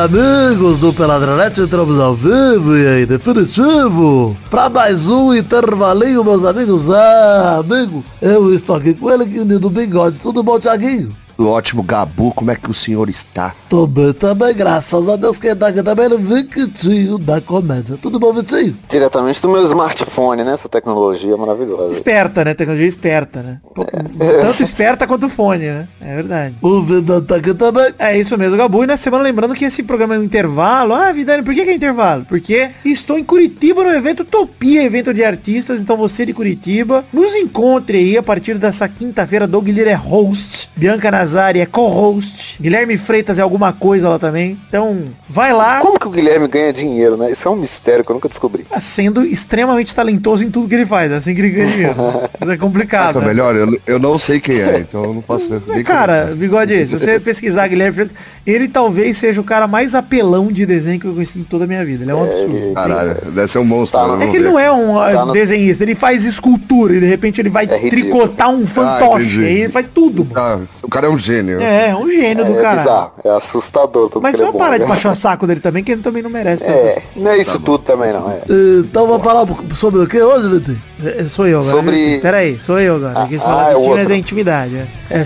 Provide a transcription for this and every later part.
amigos do Peladronete, entramos ao vivo e aí, definitivo, pra mais um intervalinho, meus amigos. Ah, amigo, eu estou aqui com ele, do bigode. Tudo bom, Thiaguinho? Ótimo, Gabu, como é que o senhor está? Tô bem também, graças a Deus. Quem tá aqui também é o Vitinho da comédia. Tudo bom, Vitinho? Diretamente do meu smartphone, né? Essa tecnologia maravilhosa. Esperta, né? Tecnologia esperta, né? Tanto esperta quanto fone, né? É verdade. O tá aqui também. É isso mesmo, Gabu. E na semana lembrando que esse programa é um intervalo. Ah, Vidani, por que, que é intervalo? Porque estou em Curitiba no evento Utopia, evento de artistas. Então você de Curitiba, nos encontre aí a partir dessa quinta-feira. Doug Lira é host, Bianca Nazari é co-host, Guilherme Freitas é alguma coisa lá também. Então, vai lá. Como que o Guilherme ganha dinheiro, né? Isso é um mistério que eu nunca descobri. Tá Sendo extremamente talentoso em tudo que ele faz, é assim que ele ganha dinheiro. Isso é complicado. Fica né? melhor, eu, eu não sei quem é, então eu não posso Mas, nem Cara, bigode, se você pesquisar Guilherme Freitas, ele talvez seja o cara mais apelão de desenho que eu conheci em toda a minha vida. Ele é um absurdo. ele- Caralho, deve ser um monstro. Tá, eu É que ele não é um ah, Tá no- desenhista, ele faz escultura e de repente ele vai É tricotar um fantoche. entendi. aí ele faz tudo. Ah, o cara é um gênio. É, é um gênio do É, cara. bizarro, é assustador. Mas é bom, parar de né? baixar o saco dele também, que ele também não merece É, assim. não é isso tudo também não, é. Então vamos falar sobre o que hoje, Vitinho? É, Sou eu agora. Sobre-. Peraí, sou eu agora. Ah, Aqui ah, é é da intimidade. É, É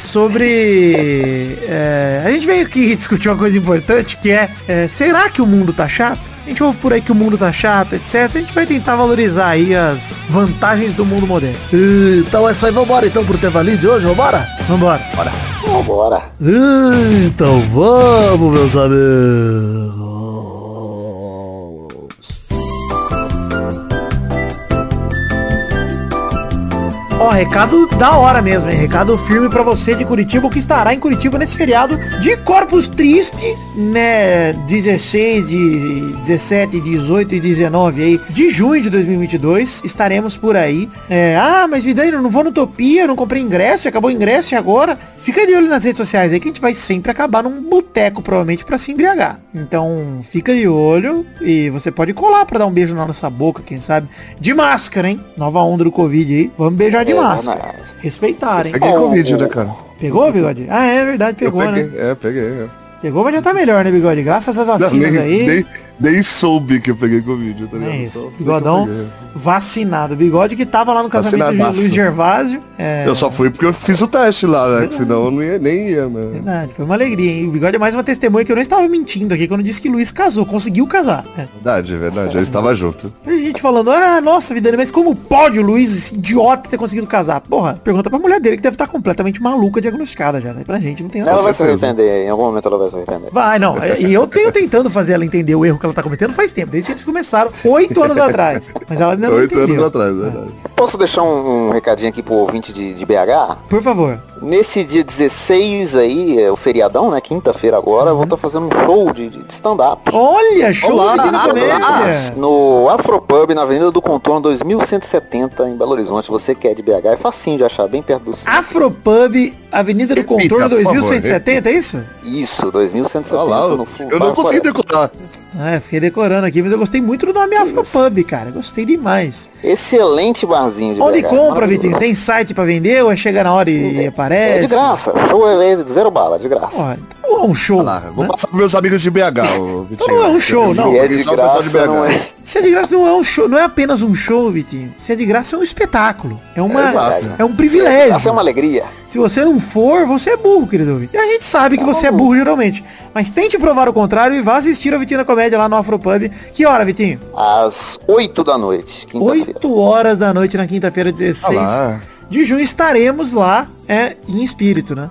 sobre. é, a gente veio aqui discutir uma coisa importante que é, é, será que o mundo tá chato? A gente ouve por aí que o mundo tá chato, etc. A gente vai tentar valorizar aí as vantagens do mundo moderno. Então é isso aí, vambora então pro intervalinho de hoje, vambora? Vambora. Vambora. Então vamos, meus amigos. Ó, recado da hora mesmo, hein? Recado firme pra você de Curitiba, que estará em Curitiba nesse feriado de Corpus Triste, né? 16, de 17, 18 e 19 aí de junho de 2022. Estaremos por aí. É, ah, mas Vidani, eu não vou no Utopia, não comprei ingresso, acabou o ingresso e agora? Fica de olho nas redes sociais aí que a gente vai sempre acabar num boteco, provavelmente, pra se embriagar. Então, fica de olho e você pode colar pra dar um beijo na nossa boca, quem sabe. De máscara, hein? Nova onda do Covid aí. Vamos beijar de É máscara. verdade. Respeitar, hein? Peguei Covid, o- né, cara? Pegou, bigode? Ah, é verdade, pegou, eu peguei, né? é, peguei. é. Pegou, mas já tá melhor, né, bigode? Graças às Não, vacinas nem, aí. nem, nem soube que eu peguei Covid, tá ligado? É isso. Bigodão vacinado. Bigode que tava lá no casamento de. Luiz Gervásio. É, Eu só fui porque eu fiz o teste lá, né? Que senão eu não ia, nem ia, né? Verdade, foi uma alegria, hein? O Bigode é mais uma testemunha que eu não estava mentindo aqui quando disse que Luiz casou, conseguiu casar. É. Verdade, verdade. Eu estava junto. Tem gente falando, ah, nossa, Vidani, mas como pode o Luiz, esse idiota, ter conseguido casar? Porra, pergunta pra mulher dele que deve estar completamente maluca, diagnosticada já, né? Pra gente não tem nada. Ela vai se arrepender, em algum momento ela vai se arrepender. Vai, não. E eu tenho tentando fazer ela entender o erro que ela tá cometendo faz tempo, desde que eles começaram, oito anos atrás. Mas ela ainda não Oito entendeu. anos atrás, verdade. Posso deixar um, um recadinho aqui pro ouvinte de, de BH? Por favor. Nesse dia 16 aí, é o feriadão, né? Quinta-feira agora, eu vou estar fazendo um show de, de stand-up. Olha, show Olá, de olá. comédia. No Afropub, na Avenida do Contorno 2170, em Belo Horizonte. Você que é de BH, é facinho de achar, bem perto do centro. Afropub, Avenida do Repita, Contorno por favor, 2170, é isso? Isso, 2170 Olha lá, no fundo. eu não consegui decorar. É, fiquei decorando aqui, mas eu gostei muito do nome Afropub, cara. Gostei demais. Excelente barzinho de Onde BH. compra. Vitinho? Tem site pra vender ou é chegar na hora e É aparece? de graça, show é de zero bala, de graça. Ó, então não é um show. Lá, vou né? passar pros meus amigos de BH, Vitinho. não é um show, não. Se é de pessoal de graça, BH. não é. Se é de graça não é um show, não é apenas um show, Vitinho. Se é de graça é um espetáculo. É uma, Exato. é um privilégio. Essa é uma alegria. Se você não for, você é burro, querido. E a gente sabe que você é burro geralmente. Mas tente provar o contrário e vá assistir a Vitinho na Comédia lá no Afropub. Que hora, Vitinho? Às 8 da noite, quinta-feira. 8 horas da noite na quinta-feira, 16 Olha lá. de junho. Estaremos lá é, em espírito, né?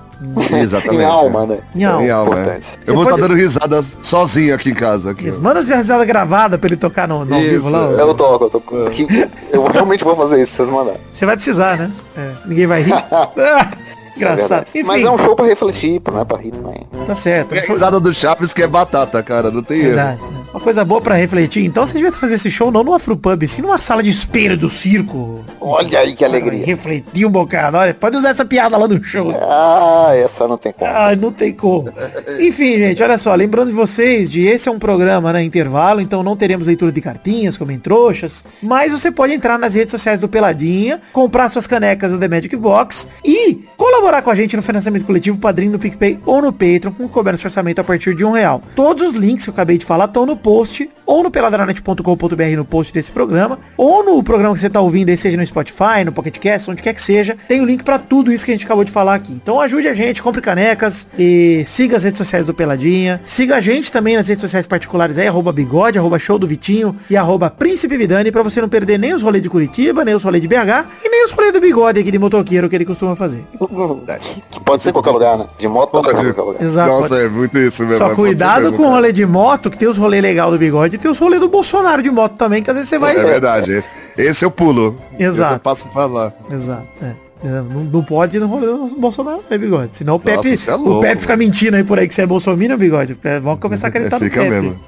Exatamente. Em alma, né? Em alma. Em alma, é. Eu vou estar pode- dando risada sozinho aqui em casa. Aqui, Isso. ó. Manda sua risada gravada pra ele tocar no, no vivo lá. ó. Eu toco, eu toco. Que- Eu realmente vou fazer isso, se vocês mandarem. Você vai precisar, né? É, ninguém vai rir. Ah, Engraçado. verdade. Enfim, Mas é um show pra refletir, não é pra rir também. tá certo. é um A show- risada do Chaves que é batata, cara. Não tem erro. Verdade. Né? coisa boa pra refletir. Então você devia fazer esse show não numa Afropub, sim numa sala de espelho do circo. Olha aí que alegria. Refletir um bocado. Olha, pode usar essa piada lá no show. Ah, essa não tem como. Ah, não tem como. Enfim, gente, olha só, lembrando de vocês de esse é um programa, né, intervalo, então não teremos leitura de cartinhas, como em trouxas, mas você pode entrar nas redes sociais do Peladinha, comprar suas canecas do The Magic Box e colaborar com a gente no financiamento coletivo, padrinho no PicPay ou no Patreon, com cobertura de orçamento a partir de um real. Todos os links que eu acabei de falar estão no post, ou no peladranet.com.br no post desse programa, ou no programa que você está ouvindo aí, seja no Spotify, no Pocket Cast, onde quer que seja, tem o link para tudo isso que a gente acabou de falar aqui. Então ajude a gente, compre canecas e siga as redes sociais do Peladinha. Siga a gente também nas redes sociais particulares aí, arroba bigode, arroba show do Vitinho e arroba príncipe Vidani, pra você não perder nem os rolês de Curitiba, nem os rolês de BH e nem os rolês do bigode aqui de motoqueiro que ele costuma fazer. Pode ser em qualquer lugar, né? De moto pode ser em Pode. qualquer lugar. Exato. Nossa, é muito isso mesmo. Só pode ser cuidado mesmo, com o rolê de moto, que tem os rolês legal do bigode e tem os rolês do Bolsonaro de moto também, que às vezes você vai. É verdade. Esse eu pulo. Exato. Esse eu passo pra lá. Exato. É. É, Não, não pode ir no rolê do Bolsonaro, né, bigode? Senão o Pepe, isso é o louco, Pepe fica mentindo aí por aí que você é bolsominion, bigode. Vamos começar a acreditar no Fica Pepe. mesmo.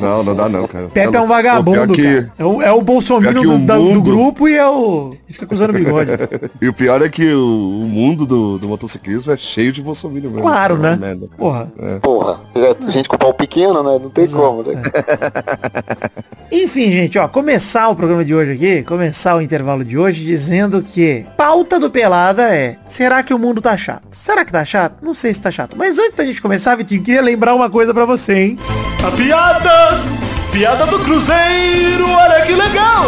Não, não dá não, cara. Pepe Tá é um vagabundo, que- cara. É o, é o que do, o da- do mundo- grupo e é o... e fica acusando o bigode. E o pior é que o, o mundo do, do motociclismo é cheio de bolsominion mesmo. Claro, É né? merda. Porra. Porra, a gente com o pau pequeno, né? Não tem como, né? Enfim, gente, ó, começar o programa de hoje aqui, começar o intervalo de hoje dizendo que pauta do Pelada é, será que o mundo tá chato? Será que tá chato? Não sei se tá chato. Mas antes da gente começar, Vitinho, queria lembrar uma coisa pra você, hein? A piada! Piada do Cruzeiro, olha que legal!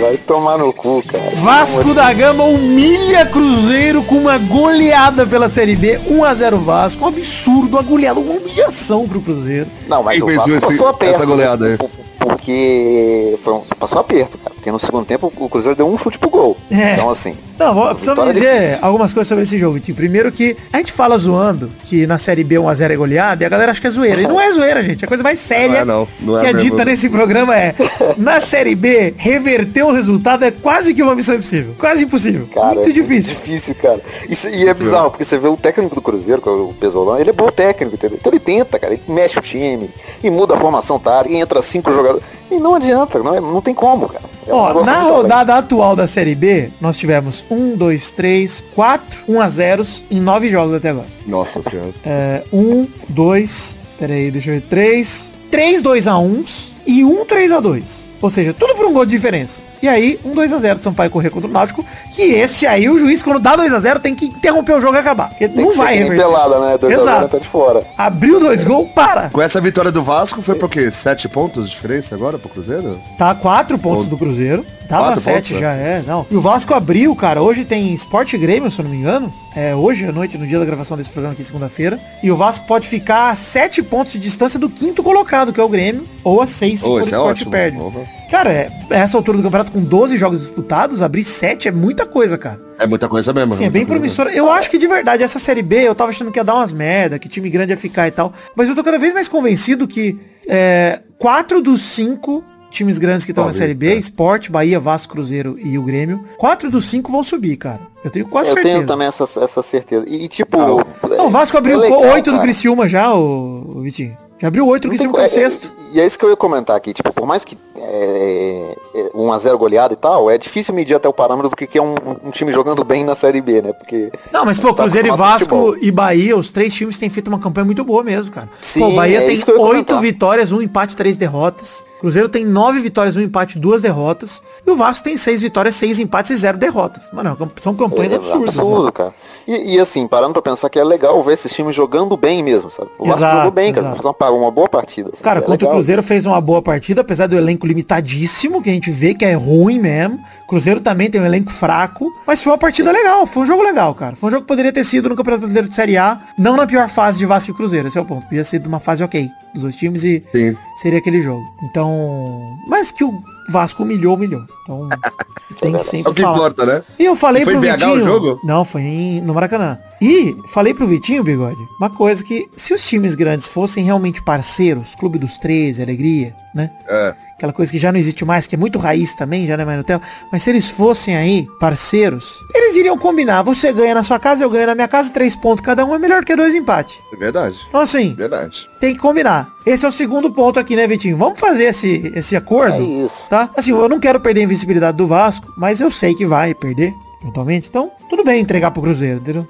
Vai tomar no cu, cara. Vasco da Gama humilha Cruzeiro com uma goleada pela Série B, 1x0 Vasco, um absurdo, uma goleada, uma humilhação pro Cruzeiro. Não, mas Quem o Vasco esse- passou aperto. essa goleada aí? Por- Porque foi um, passou aperto, cara. Porque no segundo tempo o Cruzeiro deu um chute pro gol. É. Então, assim. Não, vou- precisamos dizer difícil. algumas coisas sobre esse jogo, Vitinho. Primeiro que a gente fala zoando que na Série B 1x0 é goleada e a galera acha que é zoeira. E não é zoeira, gente. A coisa mais séria Não é não, não é que é mesmo. dita nesse programa é na Série B, reverter o resultado é quase que uma missão impossível. Quase impossível. Cara, Muito é difícil. difícil, cara. Isso, e é bizarro, porque você vê o técnico do Cruzeiro, que é o Pesolão, ele é bom técnico, entendeu? Então ele tenta, cara, ele mexe o time, e muda a formação tática, e entra cinco jogadores. E não adianta, não, é- não tem como, cara. É um Ó, na além. rodada atual da Série B, nós tivemos 1, 2, 3, 4 1x0 em 9 jogos até agora. Nossa senhora. É, 1, 2, peraí, deixa eu ver, 3, 3 2x1 e 1 3x2. Ou seja, tudo por um gol de diferença. E aí, um 2x0 de Sampaio correr contra o Náutico. E esse aí, o juiz, quando dá 2x0, tem que interromper o jogo e acabar. Porque Tem não que ser vai que reverter. pelada, né? Dois a zero, Exato. tá de fora. Abriu dois gols, para. Com essa vitória do Vasco, foi por quê? Sete pontos de diferença agora pro Cruzeiro? Tá quatro pontos do Cruzeiro. Tava Quatro sete pontos, já, é. Não. E o Vasco abriu, cara. Hoje tem Sport e Grêmio, se eu não me engano. É hoje à noite, no dia da gravação desse programa aqui, segunda-feira. E o Vasco pode ficar a sete pontos de distância do quinto colocado, que é o Grêmio. Ou a seis, se Ô, for o é Sport ótimo. perde. Porra. Cara, é, essa altura do campeonato, com 12 jogos disputados, abrir sete é muita coisa, cara. É muita coisa mesmo. Assim, é bem promissora. Eu acho que de verdade, essa Série B, eu tava achando que ia dar umas merda, que time grande ia ficar e tal. Mas eu tô cada vez mais convencido que é, quatro dos cinco times grandes que estão na Série B, é. Sport, Bahia, Vasco, Cruzeiro e o Grêmio, quatro dos cinco vão subir, cara. Eu tenho quase Eu certeza. tenho também essa, essa certeza. E, tipo. Não, o Vasco abriu é legal, oito do cara. Criciúma já, o, Vitinho. Já abriu oito que é o co- é- sexto. E é isso que eu ia comentar aqui, tipo, por mais que é, é, 1x0 goleada e tal, é difícil medir até o parâmetro do que que é um, um time jogando bem na Série B, né? Porque. Não, mas pô, tá Cruzeiro e Vasco e Bahia, os três times têm feito uma campanha muito boa mesmo, cara. Sim, pô, o Bahia é tem oito vitórias, um empate, três derrotas. Cruzeiro tem nove vitórias, um empate, duas derrotas. E o Vasco tem seis vitórias, seis empates e zero derrotas. Mano, são campanhas É, absurdas. absurdo, né? cara. E, e, assim, parando pra pensar que é legal ver esses times jogando bem mesmo, sabe? O Vasco jogou bem, cara. exato. Fez uma, uma boa partida. sabe? Cara, É contra o legal. Cruzeiro fez uma boa partida, apesar do elenco limitadíssimo, que a gente vê que é ruim mesmo. Cruzeiro também tem um elenco fraco, mas foi uma partida legal, foi um jogo legal, cara. Foi um jogo que poderia ter sido no Campeonato Brasileiro de Série A, não na pior fase de Vasco e Cruzeiro, esse é o ponto. Podia ser de uma fase ok dos dois times e Sim. seria aquele jogo. Então, mas que o Vasco humilhou, humilhou. Então, tem É sempre o que falar. importa, né? E eu falei Foi pro BH o Vitinho... jogo? Não, foi em, no Maracanã. E falei pro Vitinho, Bigode, uma coisa que se os times grandes fossem realmente parceiros, Clube dos 13, Alegria, né? É. Aquela coisa que já não existe mais, que é muito raiz também, já não é mais Nutella. Mas se eles fossem aí parceiros, eles iriam combinar. Você ganha na sua casa, eu ganho na minha casa, três pontos cada um é melhor que dois empates. É verdade. Então assim, Verdade. tem que combinar. Esse é o segundo ponto aqui, né, Vitinho? Vamos fazer esse, esse acordo, É isso. tá? Assim, eu não quero perder a invencibilidade do Vasco, mas eu sei que vai perder, eventualmente. Então, tudo bem entregar pro Cruzeiro, entendeu?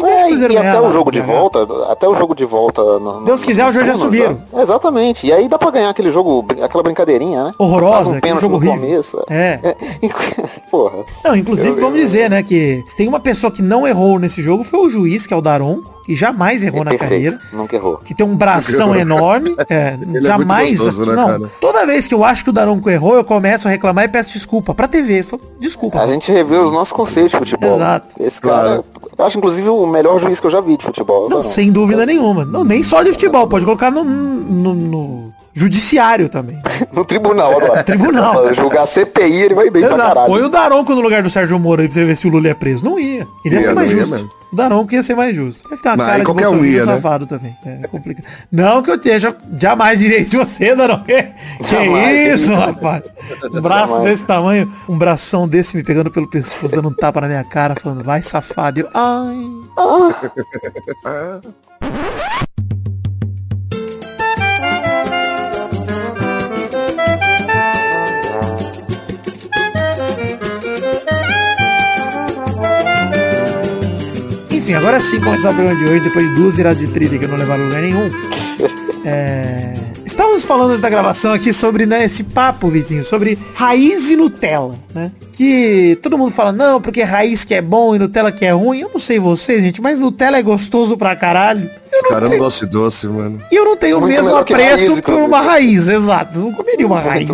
O- o É, Cruzeiro e ganhar até o jogo de jogar. volta, até o jogo de volta. No, no- Deus quiser, os jogos já subiram. Exatamente. E aí dá pra ganhar aquele jogo, aquela brincadeirinha, né? Horrorosa, um pênalti jogo no horrível. começo. É. Porra. Não, inclusive, Eu- vamos eu- dizer, né, que se tem uma pessoa que não errou nesse jogo foi o juiz, que é o Daron, que jamais errou É na perfeito. carreira. Nunca errou. Que tem um bração enorme. É, é jamais. muito gostoso, né, não, cara? toda vez que eu acho que o Daronco errou, eu começo a reclamar e peço desculpa. Pra TV. Falo, Desculpa. A gente revê os nossos conceitos de futebol. Exato. Esse cara, eu acho inclusive o melhor juiz que eu já vi de futebol. Não, Não, sem dúvida nenhuma. Não, nem só de futebol. Pode colocar no, no- no judiciário também. No tribunal agora. Tribunal. Pra Julgar CPI, ele vai bem pra Exato. caralho. Põe o Daronco no lugar do Sérgio Moro aí pra você ver se o Lula é preso. Não ia. Ele ia, Ia, ser mais ia justo. mesmo. O Daronco ia ser mais justo. Ele tem uma Mas cara qualquer um ia, né? safado também. É complicado. Não que eu esteja, jamais irei de você, Daronco. Que, Jamais. isso, rapaz? Um braço Jamais. desse tamanho, um bração desse me pegando pelo pescoço, dando um tapa na minha cara, falando, vai safado. E Eu, ai. Enfim, agora sim começar o programa de hoje, depois de duas viradas de trilha que não levaram a lugar nenhum. É, Estávamos falando antes da gravação aqui sobre né, esse papo, Vitinho, sobre raiz e Nutella, né? Que todo mundo fala, não, porque raiz que é bom e Nutella que é ruim. Eu não sei vocês, gente, mas Nutella é gostoso pra caralho. Eu Os caras não tenho- gostam de doce, mano. e eu não tenho o mesmo que apreço por uma raiz, exato. Não comeria uma raiz.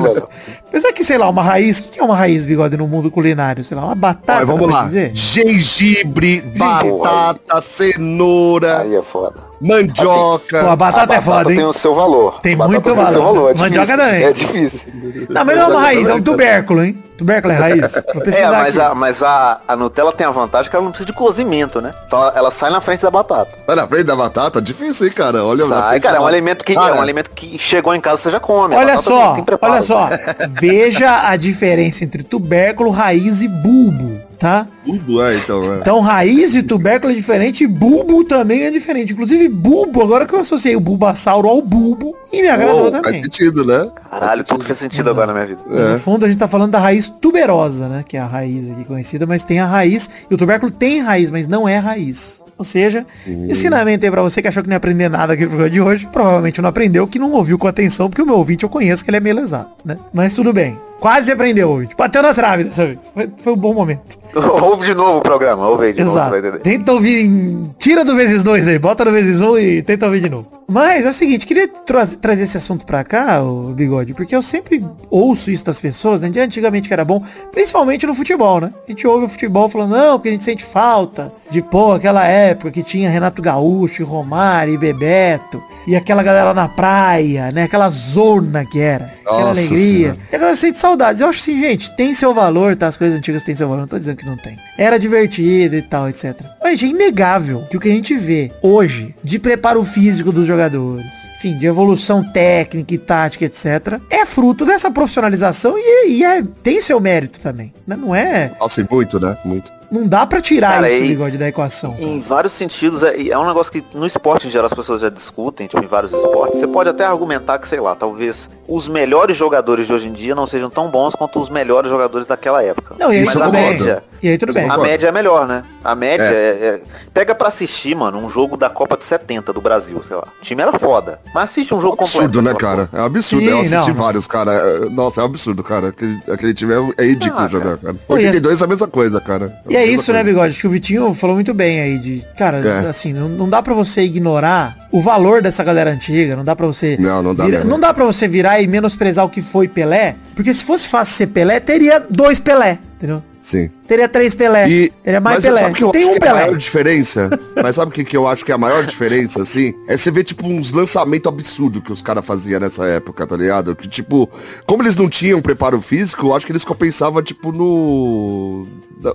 Apesar que, sei lá, uma raiz, o que é uma raiz, bigode, no mundo culinário? Sei lá, uma batata, Olha, vamos lá. dizer? Gengibre, batata, cenoura, Aí é foda. mandioca. Pô, a batata, é foda, tem hein? o seu valor. Tem A batata muito tem o seu valor. É Mandioca também. É difícil. Não, mas não é uma raiz, é um tubérculo, hein? Tubérculo é raiz. É, mas, aqui. a, mas a, a Nutella tem a vantagem que ela não precisa de cozimento, né? Então ela, sai na frente da batata. Tá na frente da batata? Difícil, hein, cara? Olha Sai, cara, é um alimento que é Cara, um alimento que chegou em casa você já come. Olha só, tem- tem preparo. olha só. Veja a diferença entre tubérculo, raiz e bulbo, tá? Tudo é, então, é. Então raiz e tubérculo é diferente e bulbo também é diferente. Inclusive bulbo, agora que eu associei o bulbasauro ao bulbo, e me agradou faz também. sentido, né? Caralho, tudo fez sentido agora na minha vida. É. No fundo a gente tá falando da raiz tuberosa, né? Que é a raiz aqui conhecida, mas tem a raiz. E o tubérculo tem raiz, mas não é raiz. Ou seja, ensinamento aí pra você que achou que não ia aprender nada aqui no programa de hoje. Provavelmente não aprendeu, que não ouviu com atenção, porque o meu ouvinte eu conheço que ele é meio lesado, né? Mas tudo bem. Quase aprendeu, ouvinte. Bateu na trave dessa vez. Foi, foi um bom momento. ouve de novo o programa, ouve aí de novo, você Exato. vai entender. Tenta ouvir em... Tira do vezes dois aí, bota no vezes um e tenta ouvir de novo. Mas é o seguinte, queria tra- trazer esse assunto pra cá, o Bigode, porque eu sempre ouço isso das pessoas, né? De antigamente que era bom, principalmente no futebol, né? A gente ouve o futebol falando, não, porque a gente sente falta de, pô, aquela época que tinha Renato Gaúcho, Romário e Bebeto, e aquela galera na praia, né? Aquela zona que era, aquela Nossa alegria. Senhora. E a galera sente saudades. Eu acho assim, gente, tem seu valor, tá? As coisas antigas têm seu valor. Não tô dizendo que não tem. Era divertido e tal, etc. Mas, gente, é inegável que o que a gente vê hoje de preparo físico dos jogadores, enfim, de evolução técnica e tática, etc., é fruto dessa profissionalização e, e é, tem seu mérito também. né? Não é. Nossa, e muito, né? Muito. Não dá pra tirar Cara, isso, e- bigode, da equação. Em vários sentidos, é, é um negócio que no esporte em geral as pessoas já discutem, tipo, em vários esportes. Você pode até argumentar que, sei lá, talvez os melhores jogadores de hoje em dia não sejam tão bons quanto os melhores jogadores daquela época. Não, e aí Isso tudo a concordo. média, E aí tudo bem. a média é melhor, né? A média É. é. é- Pega pra assistir, mano, um jogo da Copa de 70 do Brasil, sei lá. O time era foda. Mas assiste um jogo Absurdo, completo. né, sei lá, cara? É um absurdo. Sim, eu assisti não, não. vários, cara. Nossa, é um absurdo, cara. Aquele, aquele time é, é ridículo Ah, jogar, cara. Pô, e 82 é a mesma coisa, cara. E é isso, né. Bigode? Acho que o Vitinho falou muito bem aí de, cara, É. assim, não, não dá pra você ignorar o valor dessa galera antiga, não dá pra você Não, não dá vira- não dá para você virar e menosprezar o que foi Pelé, porque se fosse fácil ser Pelé, teria dois Pelé, entendeu? Sim. Teria três Pelé, E, teria mais mas Pelé. sabe o que eu Tem acho um que é a Pelé. maior diferença? mas sabe o que, que eu acho que é a maior diferença, assim? É você ver, tipo, uns lançamentos absurdos que os caras faziam nessa época, tá ligado? Que, tipo, como eles não tinham preparo físico, eu acho que eles compensavam, tipo, no...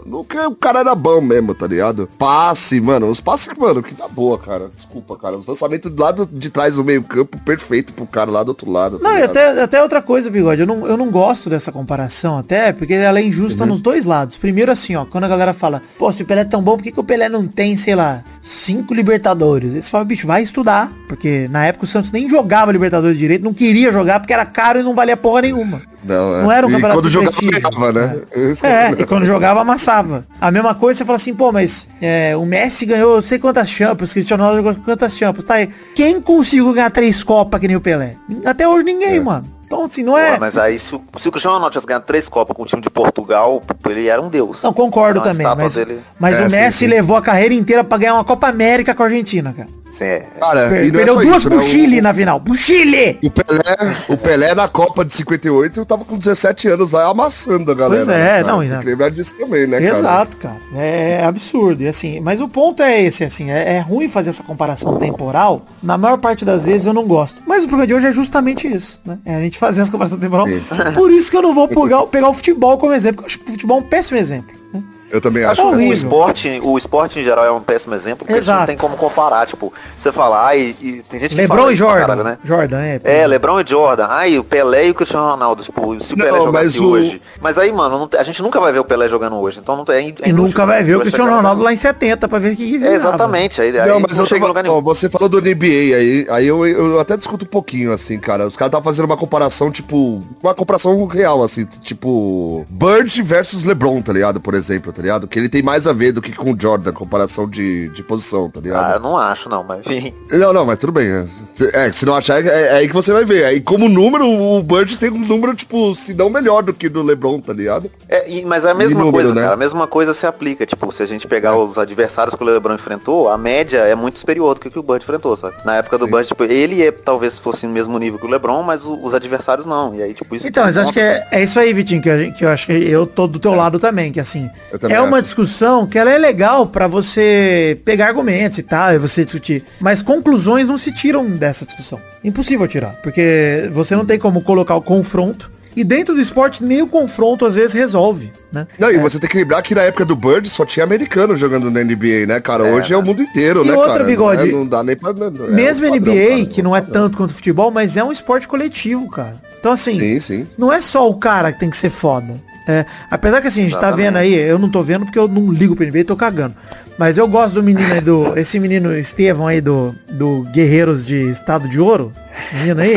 no que o cara era bom mesmo, tá ligado? Passe, mano, os passes, mano, que tá boa, cara. Desculpa, cara. Os lançamentos do lado de trás do meio campo, perfeito pro cara lá do outro lado. tá Não, e ligado? até, até outra coisa, Bigode, eu não, eu não gosto dessa comparação até, porque ela é injusta Uhum. nos dois lados. Primeiro assim, ó, quando a galera fala, pô, se o Pelé é tão bom, por que, que o Pelé não tem, sei lá, cinco Libertadores? Eles falam, bicho, vai estudar, porque na época o Santos nem jogava Libertadores direito, não queria jogar porque era caro e não valia porra nenhuma. Não, é. Não era um e campeonato quando de jogava, prestígio. ganhava, né? É, e quando jogava, amassava. A mesma coisa, você fala assim, pô, mas é, o Messi ganhou sei quantas Champions, o Cristiano Ronaldo ganhou quantas Champions, tá aí. Quem conseguiu ganhar três Copas que nem o Pelé? Até hoje ninguém, mano. Então, assim, não é... Mas aí se o, se o Cristiano Ronaldo tivesse ganhado três Copas com o time de Portugal, ele era um deus. Não, concordo a também, mas, dele- mas É, o sim, Messi sim. levou a carreira inteira pra ganhar uma Copa América com a Argentina, cara. Sim, é. Cara, e é perdeu só duas isso, pro né? O- Chile na final. Pro Chile! O Pelé, o Pelé na Copa de 58, eu tava com 17 anos lá amassando a galera. Pois é, né, cara? não, Tem que lembrar disso também, né, cara? Exato, cara. É absurdo. E assim, mas o ponto é esse, assim, é, é ruim fazer essa comparação temporal. Na maior parte das vezes eu não gosto. Mas o programa de hoje é justamente isso, né? É a gente fazer essa comparação temporal. Por isso que eu não vou pegar, pegar o futebol como exemplo, porque eu acho que o futebol é um péssimo exemplo. né? Eu também Acho acho. que o esporte, o esporte em geral é um péssimo exemplo, porque a gente Exato. não tem como comparar, tipo, você falar, ai, e tem gente que Lebron fala e Jordan. caralho, né? Jordan, é. É, Lebron e Jordan. Ai, o Pelé e o Cristiano Ronaldo. Tipo, se o Não, Pelé jogasse mas o- hoje. Mas aí, mano, não a gente nunca vai ver o Pelé jogando hoje. Então não tem. é E inútil, nunca vai ver o Cristiano chegar- Ronaldo lá em 70 pra ver o que, É, exatamente. Aí, aí Não, mas eu chega em tava, lugar ó, você falou do NBA aí, aí eu, eu até discuto um pouquinho, assim, cara. Os caras estavam fazendo uma comparação, tipo, uma comparação real, assim, tipo, Bird versus LeBron, tá ligado? Por exemplo, tá ligado? Que ele tem mais a ver do que com o Jordan, comparação de, de posição, tá ligado? Ah, eu não acho, não, mas enfim. Não, não, mas tudo bem. É, Se- é, se não achar, é, é aí que você vai ver. Aí, como número, o Bird tem um número, tipo, se não melhor do que do LeBron, tá ligado? É, e- mas é a mesma número, coisa, né? cara. A mesma coisa se aplica. Tipo, se a gente pegar os adversários que o LeBron enfrentou, a média é muito superior do que o que o Bud enfrentou, sabe? Na época do Sim. Bud, tipo, ele é, talvez fosse no mesmo nível que o LeBron, mas o- os adversários não. E aí, tipo, isso... Então, mas acho que é, é isso aí, Vitinho, que, eu- que eu acho que eu tô do teu lado também, que assim, Eu também é uma acho. discussão que ela é legal pra você pegar argumentos e tal, e você discutir, mas conclusões não se tiram dessa discussão. Impossível tirar, porque você não tem como colocar o confronto, e dentro do esporte nem o confronto às vezes resolve, né? Não, e você tem que lembrar que na época do Bird só tinha americano jogando na NBA, né, cara? Hoje é o mundo inteiro, E né, outra, cara? Bigode, Não, é- não dá nem pra... é Mesmo padrão, NBA, cara, que não é tanto quanto futebol, mas é um esporte coletivo, cara. Então assim, Sim, sim. não é só o cara que tem que ser foda. É, apesar que assim, a gente tá vendo aí, eu não tô vendo porque eu não ligo pro NBA e tô cagando. Mas eu gosto do menino aí do. Esse menino Estevão aí do, do Guerreiros de Estado de Ouro. Esse menino aí.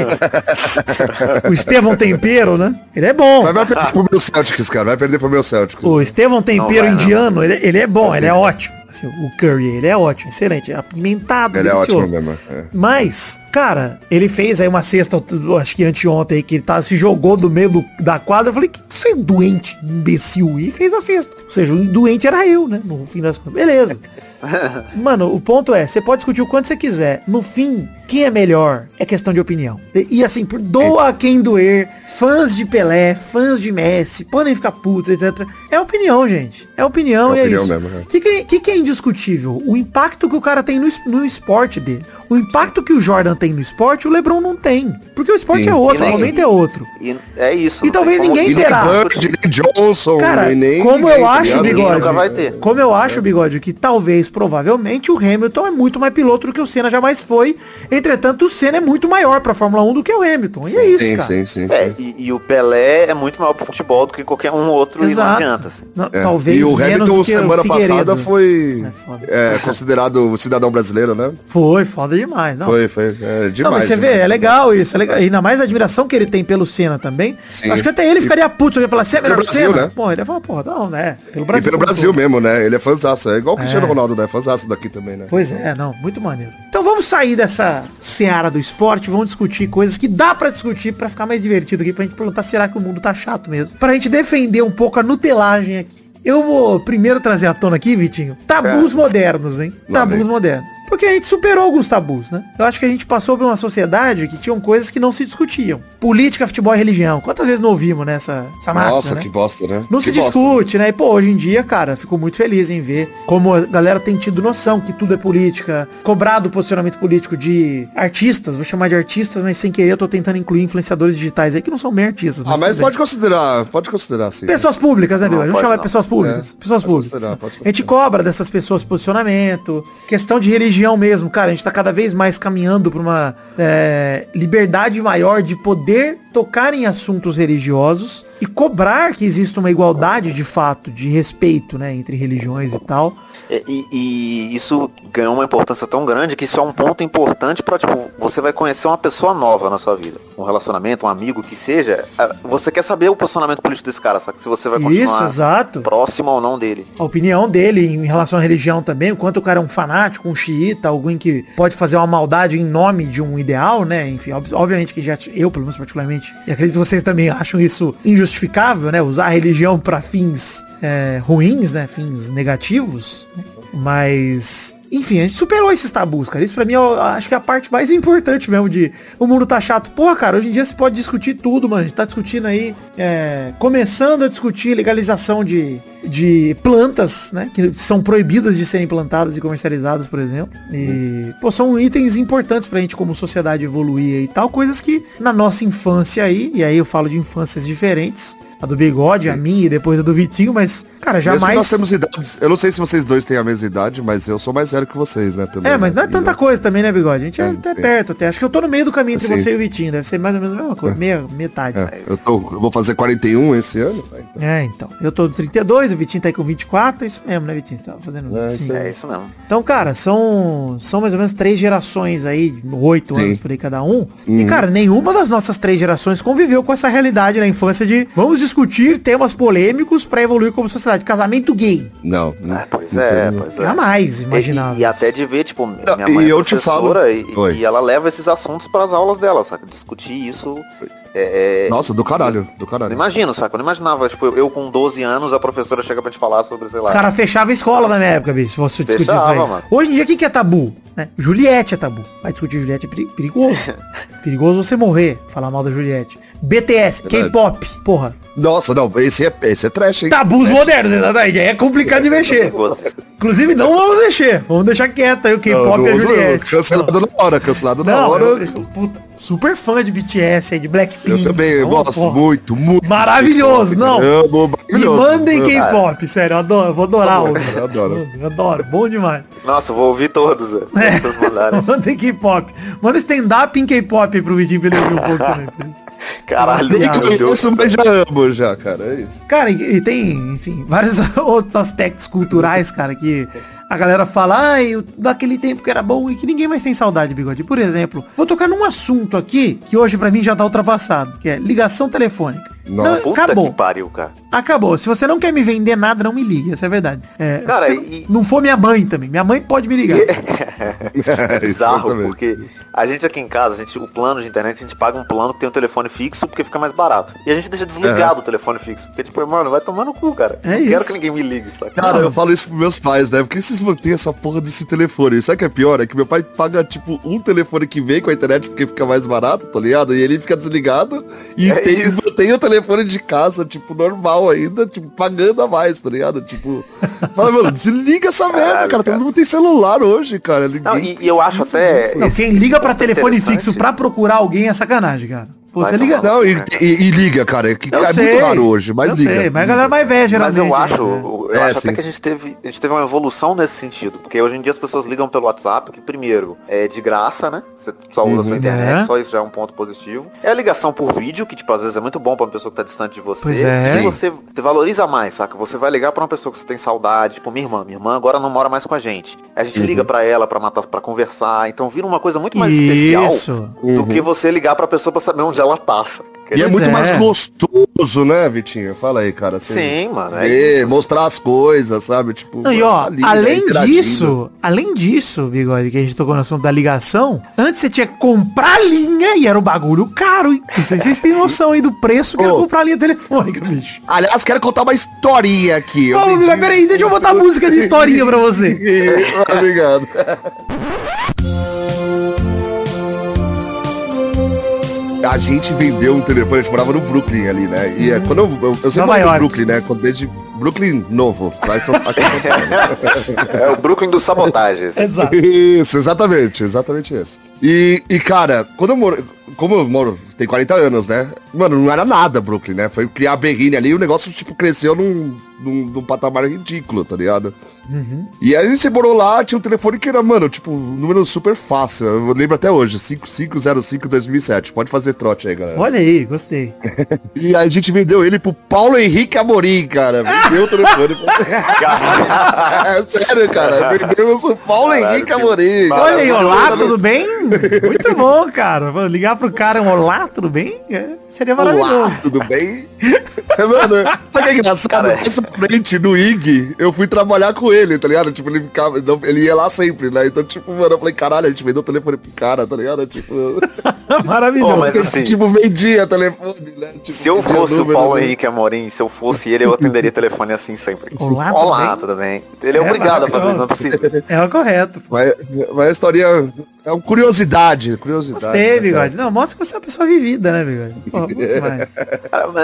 o Estevão Tempero, né? Ele é bom. Mas vai perder pro meu Celtics, cara. Vai perder pro meu Celtics. O Estevão Tempero vai, não. indiano, ele, ele é bom, Assim. ele é ótimo. Assim, o Curry, ele é ótimo, excelente. É apimentado, Ele é delicioso. ótimo mesmo. é. Mas, cara, ele fez aí uma cesta, acho que anteontem, aí, que ele tá, se jogou do meio do- da quadra. Eu falei, que você é doente, imbecil. E fez a cesta. Ou seja, o doente era eu, né? No fim das contas. Beleza. Mano, o ponto é, você pode discutir o quanto você quiser. No fim, quem é melhor é questão de opinião. E, e assim, por- doa quem doer. Fãs de Pelé, fãs de Messi, podem ficar putos, etc. É opinião, gente. É opinião É e é opinião isso. mesmo, é. O que, que, que que é indiscutível? O impacto que o cara tem no, no esporte dele. O impacto que o Jordan tem no esporte, o LeBron não tem. Porque o esporte Sim. é outro, E o nem- momento é outro. E é isso. E talvez ninguém E terá. Bird, Johnson, Cara, e nem como eu ninguém, tá acho? Bigode, Nunca vai ter. como eu acho, Bigode, que talvez, provavelmente, o Hamilton é muito mais piloto do que o Senna jamais foi. Entretanto, o Senna é muito maior pra Fórmula 1 do que o Hamilton. E é isso, Sim, cara. sim, sim, É, sim. e, e o Pelé é muito maior pro futebol do que qualquer um outro e não Exato. adianta. Assim. Não, É. Talvez e o Hamilton semana passada Figueiredo. Foi É é, considerado cidadão brasileiro, né? Foi, foda demais. Não. Foi, foi. É, demais. Não, mas você vê, demais. é legal isso, é legal. Ainda mais a admiração que ele tem pelo Senna também. Sim. Acho que até ele ficaria puto se ele falar, você é Pelo melhor que o Brasil, Senna? né? Pô, ele ia falar, porra, não, né? Pelo E Brasil. pelo como Brasil todo. mesmo, né? Ele é fãzaço. É igual o Cristiano É. Ronaldo, né? Fãzaço daqui também, né? Pois é, não, muito maneiro. Então vamos sair dessa seara do esporte, vamos discutir coisas que dá pra discutir pra ficar mais divertido aqui, pra gente perguntar será que o mundo tá chato mesmo. Pra gente defender um pouco a nutelagem aqui. Eu vou primeiro trazer à tona aqui, Vitinho, tabus modernos, hein? Lá Tabus vem. modernos. Por Porque a gente superou alguns tabus, né? Eu acho que a gente passou por uma sociedade que tinham coisas que não se discutiam. Política, futebol e religião. Quantas vezes não ouvimos nessa essa massa, Nossa, né? que bosta, né? Não que se bosta. discute, né? E, pô, hoje em dia, cara, fico muito feliz em ver como a galera tem tido noção que tudo é política, cobrado o posicionamento político de artistas, vou chamar de artistas, mas sem querer eu tô tentando incluir influenciadores digitais aí que não são bem artistas. Ah, mas tudo bem. pode considerar, pode considerar, sim. Pessoas públicas, né, Não, Bill? Vamos chamar pessoas públicas. É, pessoas públicas. considerar, pode A gente cobra dessas pessoas posicionamento, questão de religião mesmo, cara. A gente tá cada vez mais caminhando pra uma é, liberdade maior de poder tocar em assuntos religiosos e cobrar que exista uma igualdade de fato, de respeito, né, entre religiões e tal. E, e- isso ganhou uma importância tão grande que isso é um ponto importante pra, tipo, você vai conhecer uma pessoa nova na sua vida. Um relacionamento, um amigo, que seja. Você quer saber o posicionamento político desse cara, sabe? Se você vai Isso, continuar exato. próximo ou não dele. a opinião dele em relação à religião também, o quanto o cara é um fanático, um xiita, alguém que pode fazer uma maldade em nome de um ideal, né? Enfim, ob- obviamente que já eu, pelo menos particularmente, e acredito que vocês também acham isso injustificável, né? Usar a religião para fins é, ruins, né? Fins negativos, né? Mas enfim, a gente superou esses tabus, cara. Isso pra mim eu acho que é a parte mais importante mesmo de o mundo tá chato. Porra, cara, hoje em dia você pode discutir tudo, mano. A gente tá discutindo aí, é, começando a discutir legalização de, de plantas, né? Que são proibidas de serem plantadas e comercializadas, por exemplo. E, pô, são itens importantes pra gente como sociedade evoluir e tal. Coisas que na nossa infância aí, e aí eu falo de infâncias diferentes, a do bigode, a minha e depois a do Vitinho, mas, cara, Mesmo que jamais... nós temos idades. Eu não sei se vocês dois têm a mesma idade, mas eu sou mais velho que vocês, né? Também, É, mas não é né? tanta coisa também, né, Bigode? A gente é, É, até perto até. Acho que eu tô no meio do caminho entre Sim. você e o Vitinho. Deve ser mais ou menos a mesma coisa. Meia, metade. É, eu, tô, eu vou fazer 41 esse ano. né? Então, É, então. Eu tô com 32, o Vitinho tá aí com 24. Isso mesmo, né, Vitinho? Você tava fazendo É, 25. isso É isso mesmo. Então, cara, são, são mais ou menos três gerações aí, oito anos por aí cada um. E, Uhum. cara, nenhuma das nossas três gerações conviveu com essa realidade na infância de vamos discutir temas polêmicos pra evoluir como sociedade. Casamento gay. não. É, pois não é, pois é. Jamais E- imaginava. E, e até de ver, tipo, minha e mãe é eu te falo- e, e ela leva esses assuntos para as aulas dela, saca? Discutir isso. É, é- Nossa, do caralho, do eu não caralho. imagino, saca? Eu não imaginava, tipo, eu com 12 anos, a professora chega pra te falar sobre, sei lá. Os caras fechavam a escola na minha época, bicho, se fosse discutir Fechava, isso aí. mano. Hoje em dia, o que, que é tabu? Né? Juliette é tabu. Vai discutir Juliette é peri- perigoso. perigoso você morrer, falar mal da Juliette. BTS. K-pop, porra. Nossa, não, esse é, esse é trash, hein? Tabus modernos, exatamente. Aí é complicado de mexer. Inclusive, não vamos mexer. Vamos deixar quieto aí o Não, K-pop e a não, Juliette. Cancelado na hora, cancelado na Não, hora. eu, eu- puta, super fã de BTS aí, de Blackpink. Eu também Então, gosto porra. muito, muito. Maravilhoso, não. Amo, Me maravilhoso. mandem Eu- K-pop, sério, eu adoro, eu vou adorar o. Eu adoro. Eu adoro, bom demais. Nossa, eu vou ouvir todos, velho. É. Se vocês mandarem. Manda em K-pop. Manda stand-up em K-pop pro Vidinho pra ele ouvir um pouco também. Caralho, Nem Nossa, meu Deus. conheço, mas já amo já, cara. É isso. Cara, e, e tem, enfim, vários outros aspectos culturais, cara, que a galera fala, ai, eu- daquele tempo que era bom e que ninguém mais tem saudade, bigode. Por exemplo, vou tocar num assunto aqui que hoje pra mim já tá ultrapassado, que é ligação telefônica. Nossa. Não, Puta acabou. que pariu, cara. Acabou. Se você não quer me vender nada, não me ligue. Essa é a verdade. É, Cara, se e- não for minha mãe também. Minha mãe pode me ligar. É bizarro, Exatamente. porque a gente aqui em casa, a gente, o plano de internet, a gente paga um plano que tem um telefone fixo porque fica mais barato. E a gente deixa desligado o telefone fixo. Porque, tipo, mano, vai tomar no cu, cara. É não isso. quero que ninguém me ligue, sabe? Cara, eu falo isso pros meus pais, né? Por que vocês mantêm essa porra desse telefone? Sabe o que é pior? É que meu pai paga, tipo, um telefone que vem com a internet porque fica mais barato, tá ligado? E ele fica desligado e É tem, mantém o telefone de casa, tipo, normal ainda, tipo, pagando a mais, tá ligado? Tipo, fala, mano, desliga essa merda, Caralho, cara. Todo cara. mundo tem celular hoje, cara. Ninguém Não, e- e eu acho até-. Não, esse- quem liga pra é telefone fixo pra procurar alguém é sacanagem, cara. Pô, você liga. Não, e, e- e liga, cara. É, que Eu é sei, muito raro hoje, mas eu liga. sei, mas a galera mais velha, Mas geralmente. eu acho, né? eu É, acho até que a gente teve, a gente teve uma evolução nesse sentido, porque hoje em dia as pessoas ligam pelo WhatsApp, que primeiro é de graça, né? Você só usa a sua internet, É. só isso já é um ponto positivo. É a ligação por vídeo, que tipo às vezes é muito bom pra uma pessoa que tá distante de você. Pois é. E você te valoriza mais, saca? Você vai ligar pra uma pessoa que você tem saudade, tipo minha irmã, minha irmã agora não mora mais com a gente. A gente liga pra ela pra matar, para conversar, então vira uma coisa muito mais especial Isso. do que você ligar pra pessoa pra saber onde ela tá. saca? E é muito é. mais gostoso, né, Vitinho? Fala aí, cara. assim, Sim, mano, é ver, mostrar as coisas, sabe? Tipo, Não, e ó, tá ali, né, além disso, além disso, Bigode, que a gente tocou no assunto da ligação, antes você tinha que comprar linha e era um bagulho caro, hein? Não sei se vocês têm noção aí do preço que era Ô. comprar linha telefônica, bicho. Aliás, quero contar uma historinha aqui. Ô, Bigode, peraí, deixa eu botar música de historinha pra você. Obrigado. a gente vendeu um telefone, a gente morava no Brooklyn ali, né? E é, quando eu, eu, eu sempre moro no. Brooklyn, né? Quando desde Brooklyn novo. Lá em São, aqui em São Paulo. É o Brooklyn dos sabotagens. Exato. Isso, exatamente, exatamente isso. E, e, cara, quando eu moro. Como eu moro, tem 40 anos, né? Mano, não era nada Brooklyn, né? Foi criar a berrine ali e o negócio, tipo, cresceu num, num, num patamar ridículo, tá ligado? E aí você morou lá, tinha um telefone que era, mano, tipo, um número super fácil. Eu lembro até hoje, 5505-2007. Pode fazer trote aí, galera. Olha aí, gostei. E aí a gente vendeu ele pro Paulo Henrique Amorim, cara. Vendeu o telefone. é sério, cara. Vendemos pro Paulo Caralho, Henrique que Amorim. Olha aí, olá, tudo bem? Muito bom, cara. Vou ligar pro cara um olá, tudo bem? É, seria maravilhoso. Olá, tudo bem? Mano, sabe o que é engraçado? Frente, no IG, eu fui trabalhar com ele, tá ligado? Tipo, ele ficava, ele ia lá sempre, né? Então, tipo, mano, eu falei, caralho, a gente vendeu o telefone pro cara, tá ligado? Tipo, maravilhoso. Pô, mas assim- tipo vendia telefone, né? Tipo, Se eu fosse o Paulo né? Henrique Amorim, se eu fosse ele, eu atenderia telefone assim sempre. Olá, Olá, tudo tudo bem? Ele é, É obrigado a fazer, não é possível. É o correto. Mas, mas a história é uma curiosidade, curiosidade. Gostei, tá bigode. Não, mostra que você é uma pessoa vivida, né, bigode? Porra, muito mais.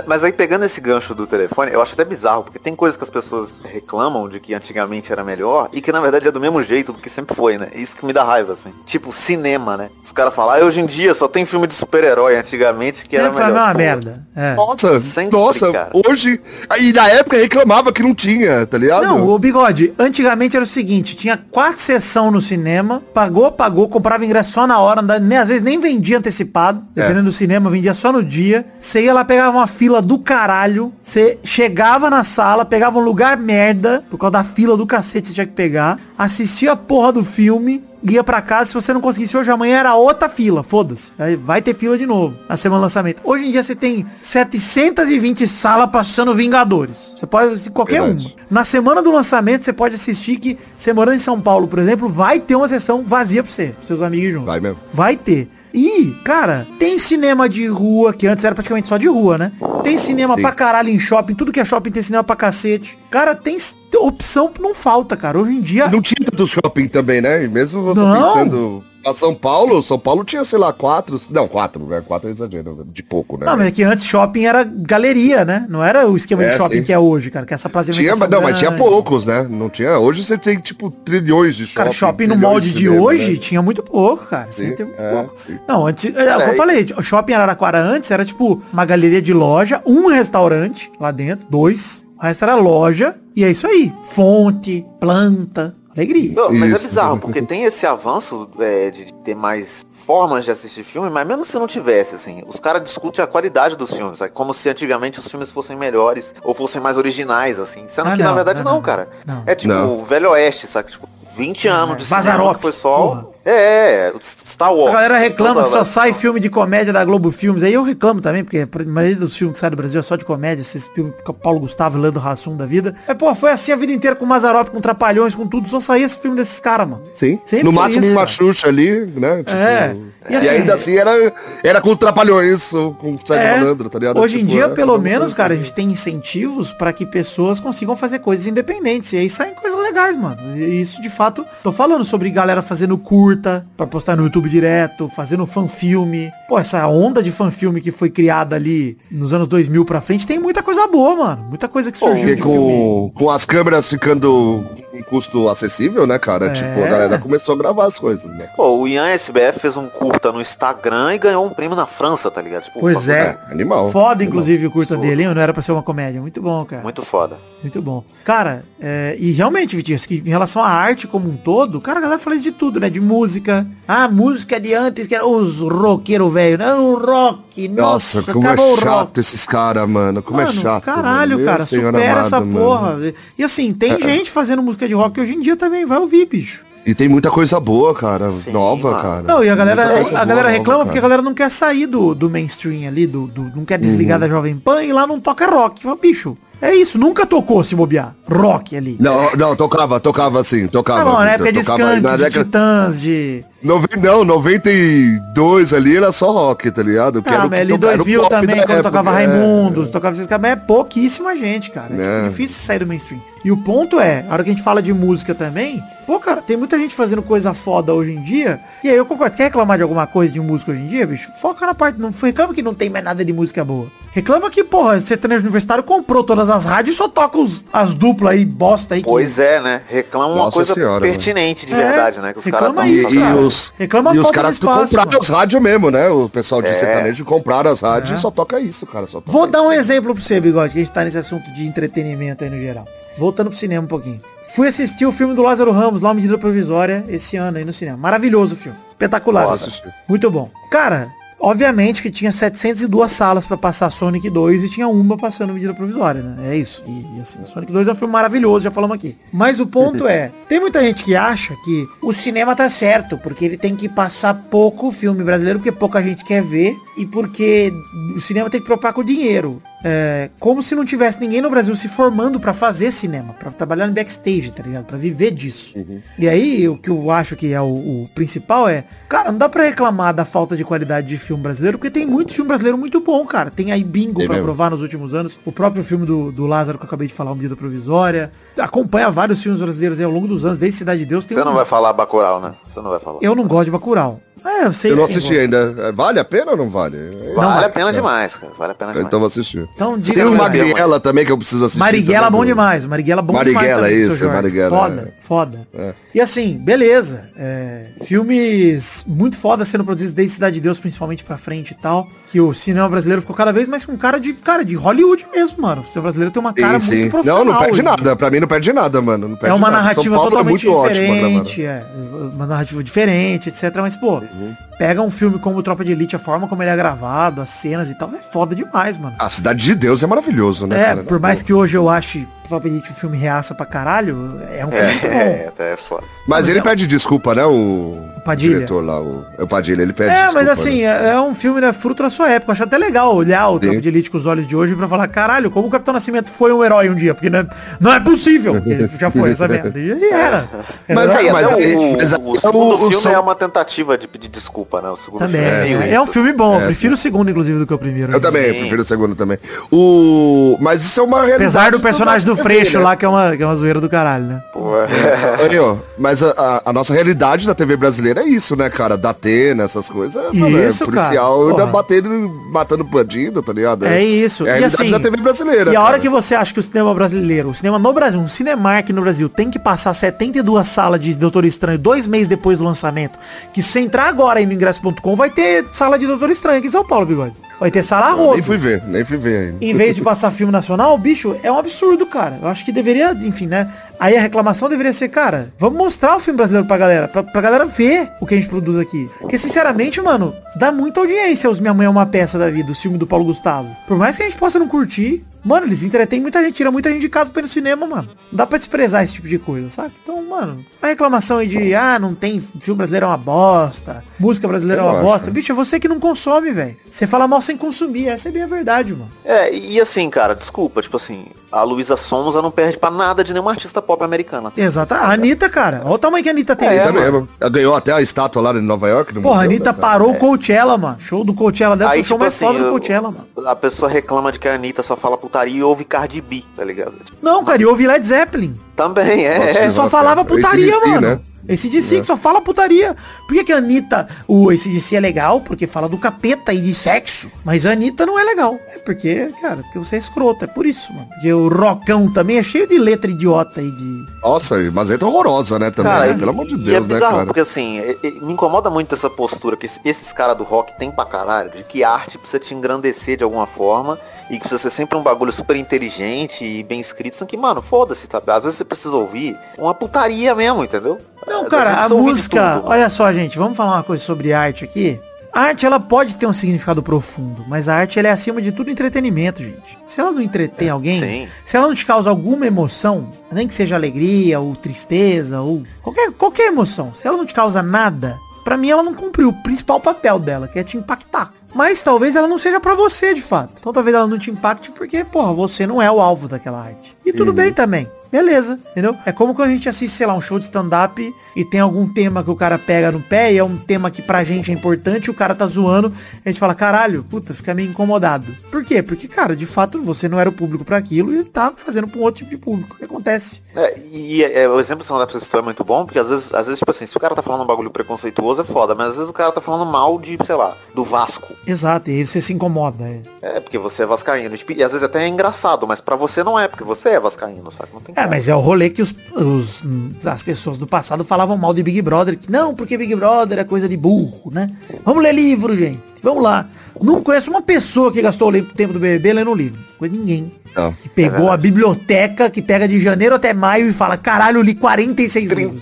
Mas- aí pegando esse gancho do telefone, eu acho até bizarro, porque tem coisas que as pessoas reclamam de que antigamente era melhor e que na verdade é do mesmo jeito do que sempre foi, né? Isso que me dá raiva, assim. Tipo, cinema, né? Os caras falam, ah, hoje em dia só tem filme de super-herói antigamente que era Sempre foi a melhor. mesma Pô, merda. É. Nossa, Sempre, nossa, cara. hoje. E na época reclamava que não tinha, tá ligado? Não, o bigode, antigamente era o seguinte, tinha quatro sessão no cinema, pagou, pagou, comprava ingresso só na hora, nem, às vezes nem vendia antecipado, É. dependendo do cinema, vendia só no dia. Você ia lá, pegava uma fila do caralho, você chegava na sala, pegava um lugar merda, por causa da fila do cacete que você tinha que pegar, assistia a porra do filme, ia pra casa, se você não conseguisse hoje, amanhã era outra fila, foda-se. Vai ter fila de novo, na semana do lançamento. Hoje em dia você tem 720 salas passando Vingadores. Você pode assistir qualquer Verdade. uma. Na semana do lançamento, você pode assistir que, você morando em São Paulo, por exemplo, vai ter uma sessão vazia pra você, pros seus amigos juntos. Vai mesmo. Vai ter. E, cara, tem cinema de rua, que antes era praticamente só de rua, né? Tem cinema Sim. pra caralho em shopping, tudo que é shopping tem cinema pra cacete. Cara, tem opção não falta, cara. Hoje em dia. Não tinha tanto shopping também, né? Mesmo você Não. pensando. A São Paulo, São Paulo tinha, sei lá, quatro. Não, quatro, né? Quatro é exagero, de pouco, né? Não, mas é que antes shopping era galeria, né? Não era o esquema de É, shopping sim. que é hoje, cara. Que é essa tinha, pavimentação mas, não, mas tinha poucos, né? Não tinha. Hoje você tem, tipo, trilhões de shopping. Cara, shopping no molde de cinema, hoje né? tinha muito pouco, cara. Sim, muito é, pouco. sim. Não, antes, é, o que eu falei, o shopping Araraquara antes era tipo uma galeria de loja, um restaurante lá dentro, dois. O resto era loja, e é isso aí. Fonte, planta, alegria. Não, mas Isso. é bizarro, porque tem esse avanço é, de ter mais formas de assistir filme, mas mesmo se não tivesse, assim, os caras discutem a qualidade dos filmes, sabe? como se antigamente os filmes fossem melhores ou fossem mais originais, assim. Sendo Ah, que não, na verdade não, não, não, cara. não. É tipo o Velho Oeste, sabe? Tipo, 20 anos de cinema que foi só... porra. É, é, Star Wars. A galera reclama que só sai filme de comédia da Globo Filmes. Aí eu reclamo também, porque a maioria dos filmes que saem do Brasil é só de comédia. Esses filmes com Paulo Gustavo e Leandro Hassum da vida. É, pô, foi assim a vida inteira com Mazarop, com Trapalhões, com tudo. Só saía esse filme desses caras, mano. Sim. Sempre no máximo isso, uma. Xuxa ali, né? Tipo, É. E E, assim- ainda assim era, era com Trapalhões, ou com Sérgio É, Malandro, tá ligado? Hoje em Tipo, dia, é, pelo menos, cara, a gente tem incentivos pra que pessoas consigam fazer coisas independentes. E aí saem coisas legais, mano. E isso, de fato, tô falando sobre galera fazendo curta pra postar no YouTube direto, fazendo fanfilme. Pô, essa onda de fanfilme que foi criada ali nos anos 2000 pra frente, tem muita coisa boa, mano. Muita coisa que surgiu com, com as câmeras ficando em custo acessível, né, cara? É. Tipo, a galera começou a gravar as coisas, né? Pô, o Ian SBF fez um curta no Instagram e ganhou um prêmio na França, tá ligado? Tipo, Pois é. É, animal. Foda, inclusive, o curta Absurdo. dele, hein? Não era pra ser uma comédia. Muito bom, cara. Muito foda. Muito bom. Cara, é, e realmente, Vitinho, que em relação à arte como um todo, cara, a galera fala isso de tudo, né? De música. Ah, música de antes, que era os roqueiros velho, né? O rock, nossa, Nossa, como é chato rock. esses caras, mano. Como Mano, é chato. caralho, mano. Cara, supera amado, essa mano. porra. E assim, tem gente fazendo música de rock hoje em dia também, vai ouvir, bicho. E tem muita coisa boa, cara. Sim, nova, mano. cara. Não, e a galera, a boa, galera nova, reclama porque a galera não quer sair do, do mainstream ali, do, do- não quer Uhum. desligar da Jovem Pan e lá não toca rock. Fala, bicho, É isso, nunca tocou se bobear. Rock ali. Não, não, tocava, tocava assim, tocava. Tá bom, na época de Skank, de década- Titãs, de... Não, 92 ali era só rock, tá ligado? Que Ah, mas ali tocava- era o 2000 pop também, quando época, tocava é. Raimundos, tocava esses caras, é pouquíssima gente, cara. É, tipo, É. difícil sair do mainstream. E o ponto é, a hora que a gente fala de música também, pô, cara, tem muita gente fazendo coisa foda hoje em dia, e aí eu concordo, quer reclamar de alguma coisa de música hoje em dia, bicho? Foca na parte, não reclama que não tem mais nada de música boa. Reclama que, porra, sertanejo universitário comprou todas as rádios e só toca os, as duplas aí, bosta aí. que- Pois é, né? Reclama uma Nossa coisa senhora, pertinente de É, verdade, né? Que os caras reclama E, isso, e cara. os, Reclama e os caras compraram mano. as rádios mesmo, né? O pessoal de É. sertanejo compraram as rádios É. e só toca isso, cara. Só toca Vou isso. dar um exemplo pra você, Bigode, que a gente tá nesse assunto de entretenimento aí no geral. Voltando pro cinema um pouquinho. Fui assistir o filme do Lázaro Ramos, lá, uma medida provisória, esse ano aí no cinema. Maravilhoso o filme. Espetacular. Foda. Muito bom. Cara, obviamente que tinha 702 salas pra passar Sonic 2 e tinha uma passando medida provisória, né? É isso. E, e, assim, Sonic 2 é um filme maravilhoso, já falamos aqui. Mas o ponto é, tem muita gente que acha que o cinema tá certo, porque ele tem que passar pouco filme brasileiro, porque pouca gente quer ver, e porque o cinema tem que preocupar com o dinheiro. É, como se não tivesse ninguém no Brasil se formando pra fazer cinema, pra trabalhar no backstage, tá ligado? Pra viver disso. E aí, o que eu acho que é o, o principal é, cara, não dá pra reclamar da falta de qualidade de filme brasileiro, porque tem muito filme brasileiro muito bom, cara. Tem aí Bingo Tem pra mesmo. provar nos últimos anos. O próprio filme do, do Lázaro que eu acabei de falar, o Medida Provisória. Acompanha vários filmes brasileiros aí ao longo dos anos, desde Cidade de Deus. Tem Você um- não vai falar Bacurau, né? Você não vai falar. Eu não gosto de Bacurau. É, eu sei. Eu não é, assisti ainda. É, Vale a pena ou não vale? Vale Não, a pena demais, cara. Vale a pena demais. Então vou assistir. Então diga Tem o. Marighella também que eu preciso assistir. Marighella também, bom demais. Marighella bom Marighella, demais. também, isso. Marighella, Foda, é. Foda. É. E assim, beleza. é, filmes muito foda sendo produzidos desde Cidade de Deus, principalmente pra frente e tal. Que o cinema brasileiro ficou cada vez mais com cara de, cara, de Hollywood mesmo, mano. O cinema brasileiro tem uma cara Sim, muito sim. profissional. Não, não perde hoje nada. Pra mim não perde nada, mano. Não É perde uma nada. narrativa é totalmente muito ótima, né, diferente, é, uma narrativa diferente, etc. Mas, pô, Uhum. Pega um filme como Tropa de Elite, a forma como ele é gravado, as cenas e tal, é foda demais, mano. A Cidade de Deus é maravilhoso, né? É, cara? por mais que hoje eu ache Tropa de Elite um filme reaça pra caralho, é um filme muito bom. É, até é foda. Mas Mas ele é- pede desculpa, né? O, Padilha. diretor lá, o, é o Padilha, ele pede É, desculpa. mas assim, né? é, é um filme, né, fruto da sua época. Eu acho até legal olhar o Sim. Tropa de Elite com os olhos de hoje pra falar, caralho, como o Capitão Nascimento foi um herói um dia, porque não é, não é possível. Ele já foi essa merda. E ele era. Mas Era é, mas aí- o, mas o segundo o- o filme é uma tentativa de pedir desculpa, né? O segundo Também. filme É, é um filme bom. É, prefiro o segundo, inclusive, do que o primeiro. Eu também, Sim. prefiro o segundo também. O... Mas isso é uma realidade. Apesar do personagem do nosso Freixo né? lá, que é, uma, que é uma zoeira do caralho, né? Pô, é. Aí, ó, mas a, a- a nossa realidade da TV brasileira é isso, né, cara? Da Atena, essas coisas. mano, é Isso, policial cara, ainda batendo, matando bandido, tá ligado? É isso. É a E realidade assim, da TV brasileira. E a hora cara. que você acha que o cinema brasileiro, o cinema no Brasil, um Cinemark no Brasil, tem que passar 72 salas de Doutor Estranho dois meses depois do lançamento, que se entrar agora no ingresso.com, vai ter sala de Doutor Estranho aqui em São Paulo, bigode. Vai ter sala a Eu rodo. Nem fui ver, nem fui ver ainda. Em vez de passar filme nacional, bicho, é um absurdo, cara. Eu acho que deveria, enfim, né? Aí a reclamação deveria ser, cara, vamos mostrar o filme brasileiro pra galera, pra, pra galera ver o que a gente produz aqui. Porque, sinceramente, mano, dá muita audiência os Minha Mãe é uma Peça da Vida, o filme do Paulo Gustavo. Por mais que a gente possa não curtir, mano, eles entretêm muita gente, tira muita gente de casa pra ir no cinema, mano. Não dá pra desprezar esse tipo de coisa, sabe? Então, mano, a reclamação aí de, ah, não tem filme brasileiro é uma bosta, música brasileira é Eu uma acho. bosta. Bicho, é você que não consome, velho. Você fala mal sem consumir, essa é bem a verdade, mano. É, e assim, cara, desculpa, tipo assim, a Luísa Sonza não perde pra nada de nenhuma artista pop americana. Exato. A Anitta, cara. Olha o tamanho que a Anitta tem. É, mano. mesmo. Ela ganhou até a estátua lá em Nova York. No Porra, a museu, Anitta né, parou o Coachella, mano. Show do Coachella dela foi Aí, o show tipo mais assim, foda do Coachella, mano. a pessoa reclama de que a Anitta só fala putaria e ouve Cardi B, tá ligado? Tipo, Não, cara, eu ouvi Led Zeppelin. também, é. Nossa, é. Ele só falava putaria, mano. né? Esse DC que só fala putaria. Por que, que a Anitta, o ACDC é legal? Porque fala do capeta e de sexo. Mas a Anitta não é legal. É porque, cara, porque você é escroto. É por isso, mano. Porque o rockão também é cheio de letra idiota aí de. Nossa, mas é horrorosa, né, também, Cara, né? e- Pelo amor de e Deus, é né, bizarro, cara? porque assim, é- é- me incomoda muito essa postura que esse- esses caras do rock tem pra caralho, de que a arte precisa te engrandecer de alguma forma e que precisa ser sempre um bagulho super inteligente e bem escrito, só que, mano, foda-se, sabe? Às vezes você precisa ouvir uma putaria mesmo, entendeu? Não, Às cara, a música. tudo. Olha só, gente, vamos falar uma coisa sobre arte aqui. A arte, ela pode ter um significado profundo, mas a arte, ela é acima de tudo entretenimento, gente. Se ela não entretém alguém, sim. se ela não te causa alguma emoção, nem que seja alegria ou tristeza ou qualquer, qualquer emoção, se ela não te causa nada, pra mim ela não cumpriu o principal papel dela, que é te impactar. Mas talvez ela não seja pra você, de fato. Então talvez ela não te impacte porque, porra, você não é o alvo daquela arte. E tudo bem também. Beleza, entendeu? É como quando a gente assiste, sei lá, um show de stand-up e tem algum tema que o cara pega no pé e é um tema que pra gente é importante, o cara tá zoando, a gente fala, caralho, puta, fica meio incomodado. Por quê? Porque, cara, de fato, você não era o público pra aquilo e tá fazendo pra um outro tipo de público. O que acontece? É, e é, o exemplo que você citou é muito bom, porque às vezes, às vezes, tipo assim, se o cara tá falando um bagulho preconceituoso é foda, mas às vezes o cara tá falando mal de, sei lá, do Vasco. Exato, e aí você se incomoda. É, É, porque você é vascaíno. E às vezes até é engraçado, mas pra você não é, porque você é vascaíno, sabe? Não tem É, como. mas é o rolê que os, os- as pessoas do passado falavam mal de Big Brother. Que não, porque Big Brother é coisa de burro, né? Vamos ler livro, gente. Vamos lá. Não conheço uma pessoa que gastou o tempo do BBB lendo um livro. Não conheço ninguém. Não. Que pegou a biblioteca, que pega de janeiro até maio e fala, caralho, eu li 46 livros.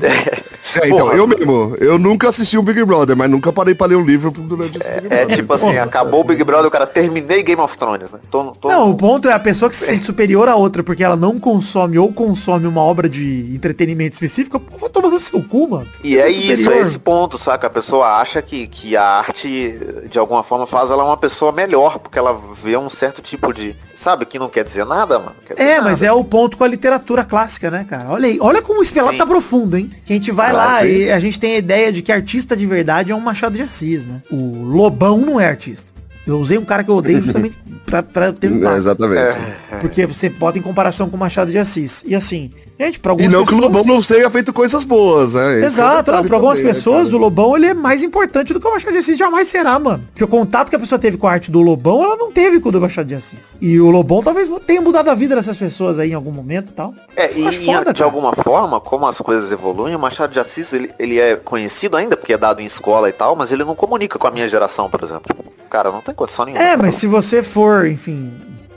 É, então, Porra. eu mesmo, eu nunca assisti um Big Brother, mas nunca parei pra ler um livro durante esse Big É Brother. tipo assim, acabou o Big Brother, o cara terminei Game of Thrones, né? Tô, tô- Não, o ponto é a pessoa que se sente superior a outra porque ela não consome ou consome uma obra de entretenimento específica, pô, vai tomar no seu cu, mano. E Você é isso, é superior. esse ponto, saca? A pessoa acha que, que a arte, de alguma forma, faz ela uma pessoa melhor, porque ela vê um certo tipo de. Sabe, que não quer dizer nada, mano. Quer dizer É, nada. mas é o ponto com a literatura clássica, né, cara? Olha aí, olha como esse velado Sim. tá profundo, hein? Que a gente vai Ah, lá sim. e a gente tem a ideia de que artista de verdade é um Machado de Assis, né? O Lobão não é artista. Eu usei um cara que eu odeio justamente pra, pra ter um É, exatamente. Porque você bota em comparação com o Machado de Assis. E assim, gente, pra E algumas não que o pessoas... Lobão não tenha feito coisas boas, né? Esse é Exato, não, detalhe pra algumas também, né, pessoas cara? o Lobão ele é mais importante do que o Machado de Assis jamais será, mano. Porque o contato que a pessoa teve com a arte do Lobão, ela não teve com o do Machado de Assis. E o Lobão talvez tenha mudado a vida dessas pessoas aí em algum momento e tal. É, e foda, de cara. alguma forma, como as coisas evoluem, o Machado de Assis, ele, ele é conhecido ainda, porque é dado em escola e tal, mas ele não comunica com a minha geração, por exemplo. Cara, não tem condição nenhuma. É, mas se você for, enfim,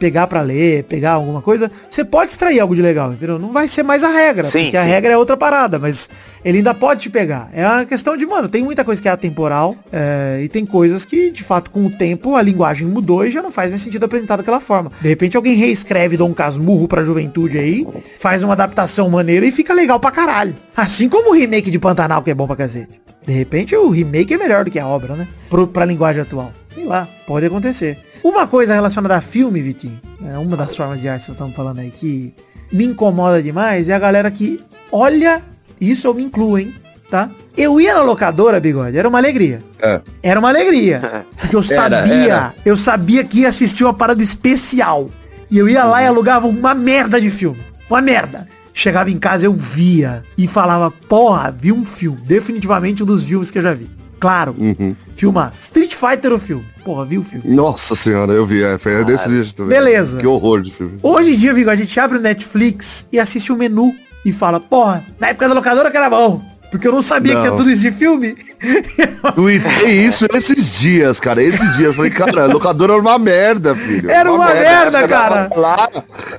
pegar pra ler, pegar alguma coisa, você pode extrair algo de legal, entendeu? Não vai ser mais a regra, Sim, porque a sim. regra é outra parada, mas ele ainda pode te pegar. É uma questão de, mano, tem muita coisa que é atemporal é, e tem coisas que, de fato, com o tempo, a linguagem mudou e já não faz mais sentido apresentar daquela forma. De repente alguém reescreve Dom Casmurro pra juventude aí, faz uma adaptação maneira e fica legal pra caralho. Assim como o remake de Pantanal, que é bom pra cacete. De repente o remake é melhor do que a obra, né? Pro, pra linguagem atual. Sei lá, pode acontecer. Uma coisa relacionada a filme, Vitinho, é uma das formas de arte que nós estamos falando aí, que me incomoda demais, é a galera que olha, isso eu me incluo, hein, tá? Eu ia na locadora, bigode, era uma alegria. É. Era uma alegria. Porque eu Era, sabia, era. eu sabia que ia assistir uma parada especial. E eu ia lá e alugava uma merda de filme. Uma merda. Chegava em casa, eu via e falava, porra, vi um filme. Definitivamente um dos filmes que eu já vi. Claro, Uhum. filmaço. Street Fighter o filme. Porra, vi o filme. Nossa senhora, eu vi, é, foi desse jeito também. Beleza. Que horror de filme. Hoje em dia, bigode, a gente abre o Netflix e assiste o menu e fala, porra, na época da locadora que era bom. Porque eu não sabia Não. que tinha tudo isso de filme. Eu tuitei isso esses dias, cara. Esses dias. Eu falei, cara, a locadora era uma merda, filho. Era uma merda, Época cara. Lá,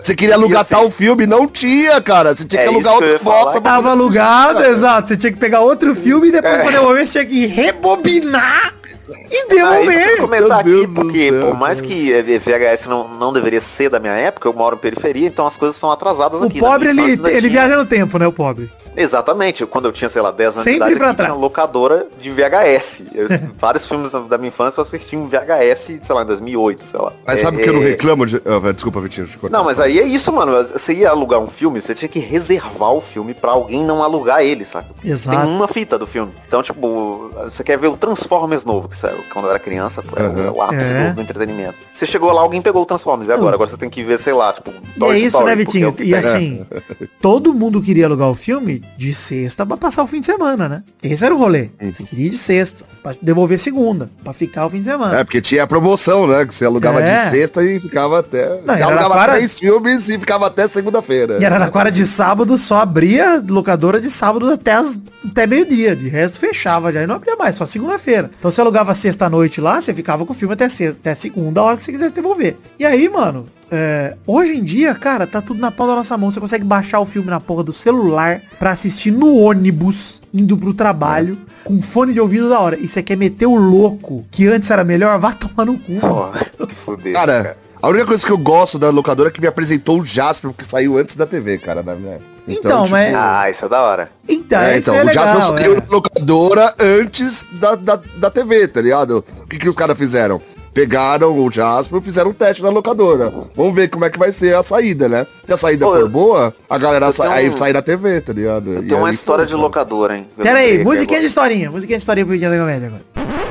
você queria alugar assim- tal filme, não tinha, cara. Você tinha É que alugar que eu outra pra Tava alugado, cara. exato. Você tinha que pegar outro filme e depois É. pra devolver você tinha que rebobinar e Ah, devolver. comentar Meu aqui, Deus porque céu, por mais que eh, VHS não, não deveria ser da minha época, eu moro em periferia, então as coisas são atrasadas o aqui. Na pobre, minha ele, ele viaja no tempo, né, o pobre? Exatamente, quando eu tinha, sei lá, 10 anos Sempre de idade, pra tinha locadora de VHS. Eu- vários filmes da minha infância eu assisti em VHS, sei lá, em 2008, sei lá. Mas É, sabe que eu não é- reclamo de... Ah, desculpa, Vitinho. cortar. Não, mas aí é isso, mano. Você ia alugar um filme, você tinha que reservar o filme pra alguém não alugar ele, saca? Exato. Tem uma fita do filme. Então, tipo, você quer ver o Transformers novo, que saiu quando eu era criança, pô, era o- Aham. o ápice É. do, do entretenimento. Você chegou lá, alguém pegou o Transformers. E agora? Agora você tem que ver, sei lá, tipo, E é isso, né, Vitinho? é E assim, todo mundo queria alugar o filme de sexta pra passar o fim de semana, né? Esse era o rolê. Você queria ir de sexta, pra devolver segunda, pra ficar o fim de semana. É, porque tinha a promoção, né? Que você alugava É. de sexta e ficava até... Não, era alugava para- três filmes e ficava até segunda-feira. E Araraquara de sábado só abria locadora de sábado até, as- até meio-dia. De resto fechava já e não abria mais, só segunda-feira. Então você alugava sexta-noite lá, você ficava com o filme até sexta, até segunda, a hora que você quisesse devolver. E aí, mano, é, hoje em dia, cara, tá tudo na palma da nossa mão. Você consegue baixar o filme na porra do celular pra assistir no ônibus, indo pro trabalho, com fone de ouvido da hora. E você quer meter o louco, que antes era melhor, vá tomar no cu. Pô, se fuder, Cara, a única coisa que eu gosto da locadora é que me apresentou o Jasper, porque saiu antes da TV, cara, na minha época. Então, mas- Ah, isso é da hora. Então, É, isso então, é o Jasper legal, saiu é. na locadora antes da, da, da TV, tá ligado? O que, que os caras fizeram? Pegaram o Jasper e fizeram um teste na locadora. Vamos ver como é que vai ser a saída, né? Se a saída Pô, for eu- boa, a galera sai, tenho aí um- sai na TV, tá ligado? Eu E tenho uma história foi, de locadora, hein? Pera aí, musiquinha de historinha. Musiquinha de historinha pro Dia da Comédia agora.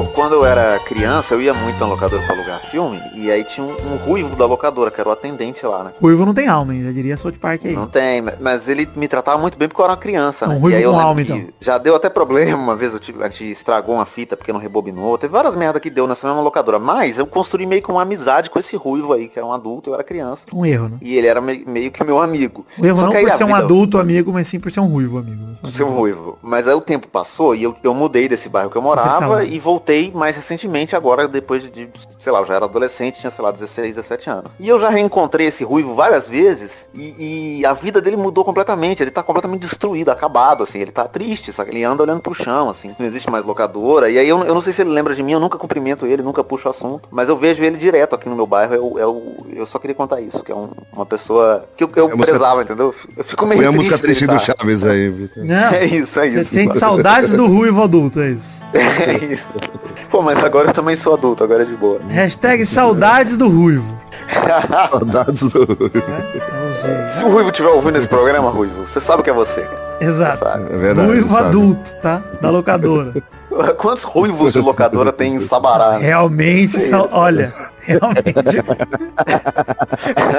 Pô, quando eu era criança, eu ia muito na locadora pra alugar filme, e aí tinha um, um ruivo da locadora, que era o atendente lá, né? Ruivo não tem alma, hein? Já diria South Park aí. Não tem, mas ele me tratava muito bem porque eu era uma criança, né? Um ruivo e aí eu com alma, então. Já deu até problema, uma vez eu tive- a gente estragou uma fita porque não rebobinou. Teve várias merdas que deu nessa mesma locadora. Mas eu construí meio que uma amizade com esse ruivo aí, que era um adulto, eu era criança. Um erro, né? E ele era me- meio que meu amigo. O erro Só não por ser um adulto amigo, mas sim por ser um ruivo amigo. ser um ruivo. Mas aí o tempo passou e eu, eu mudei desse bairro que eu morava e voltei mais recentemente, agora depois de, sei lá, eu já era adolescente, tinha, sei lá, 16, 17 anos. E eu já reencontrei esse ruivo várias vezes e, e a vida dele mudou completamente. Ele tá completamente destruído, acabado, assim. Ele tá triste, sabe? Ele anda olhando pro chão, assim. Não existe mais locadora. E aí eu, eu não sei se ele lembra de mim, eu nunca cumprimento ele, nunca puxo o assunto. Mas eu vejo ele direto aqui no meu bairro. Eu, eu, eu só queria contar isso, que é um- uma pessoa que eu, eu É prezava, entendeu? Eu fico meio Põe a triste música triste do tá. Chaves aí, Vitor. Não, É isso, é você isso. sente saudades do ruivo adulto, é isso. É isso. Pô, mas agora eu também sou adulto, agora é de boa. Hashtag saudades do ruivo. Saudades do... né? Pra você. Se o Ruivo estiver ouvindo esse programa, Ruivo, você sabe que é você, cara. Exato. É verdade, ruivo sabe? adulto, tá? Da locadora. Quantos ruivos de locadora tem em Sabará? né? Realmente são. Olha, realmente.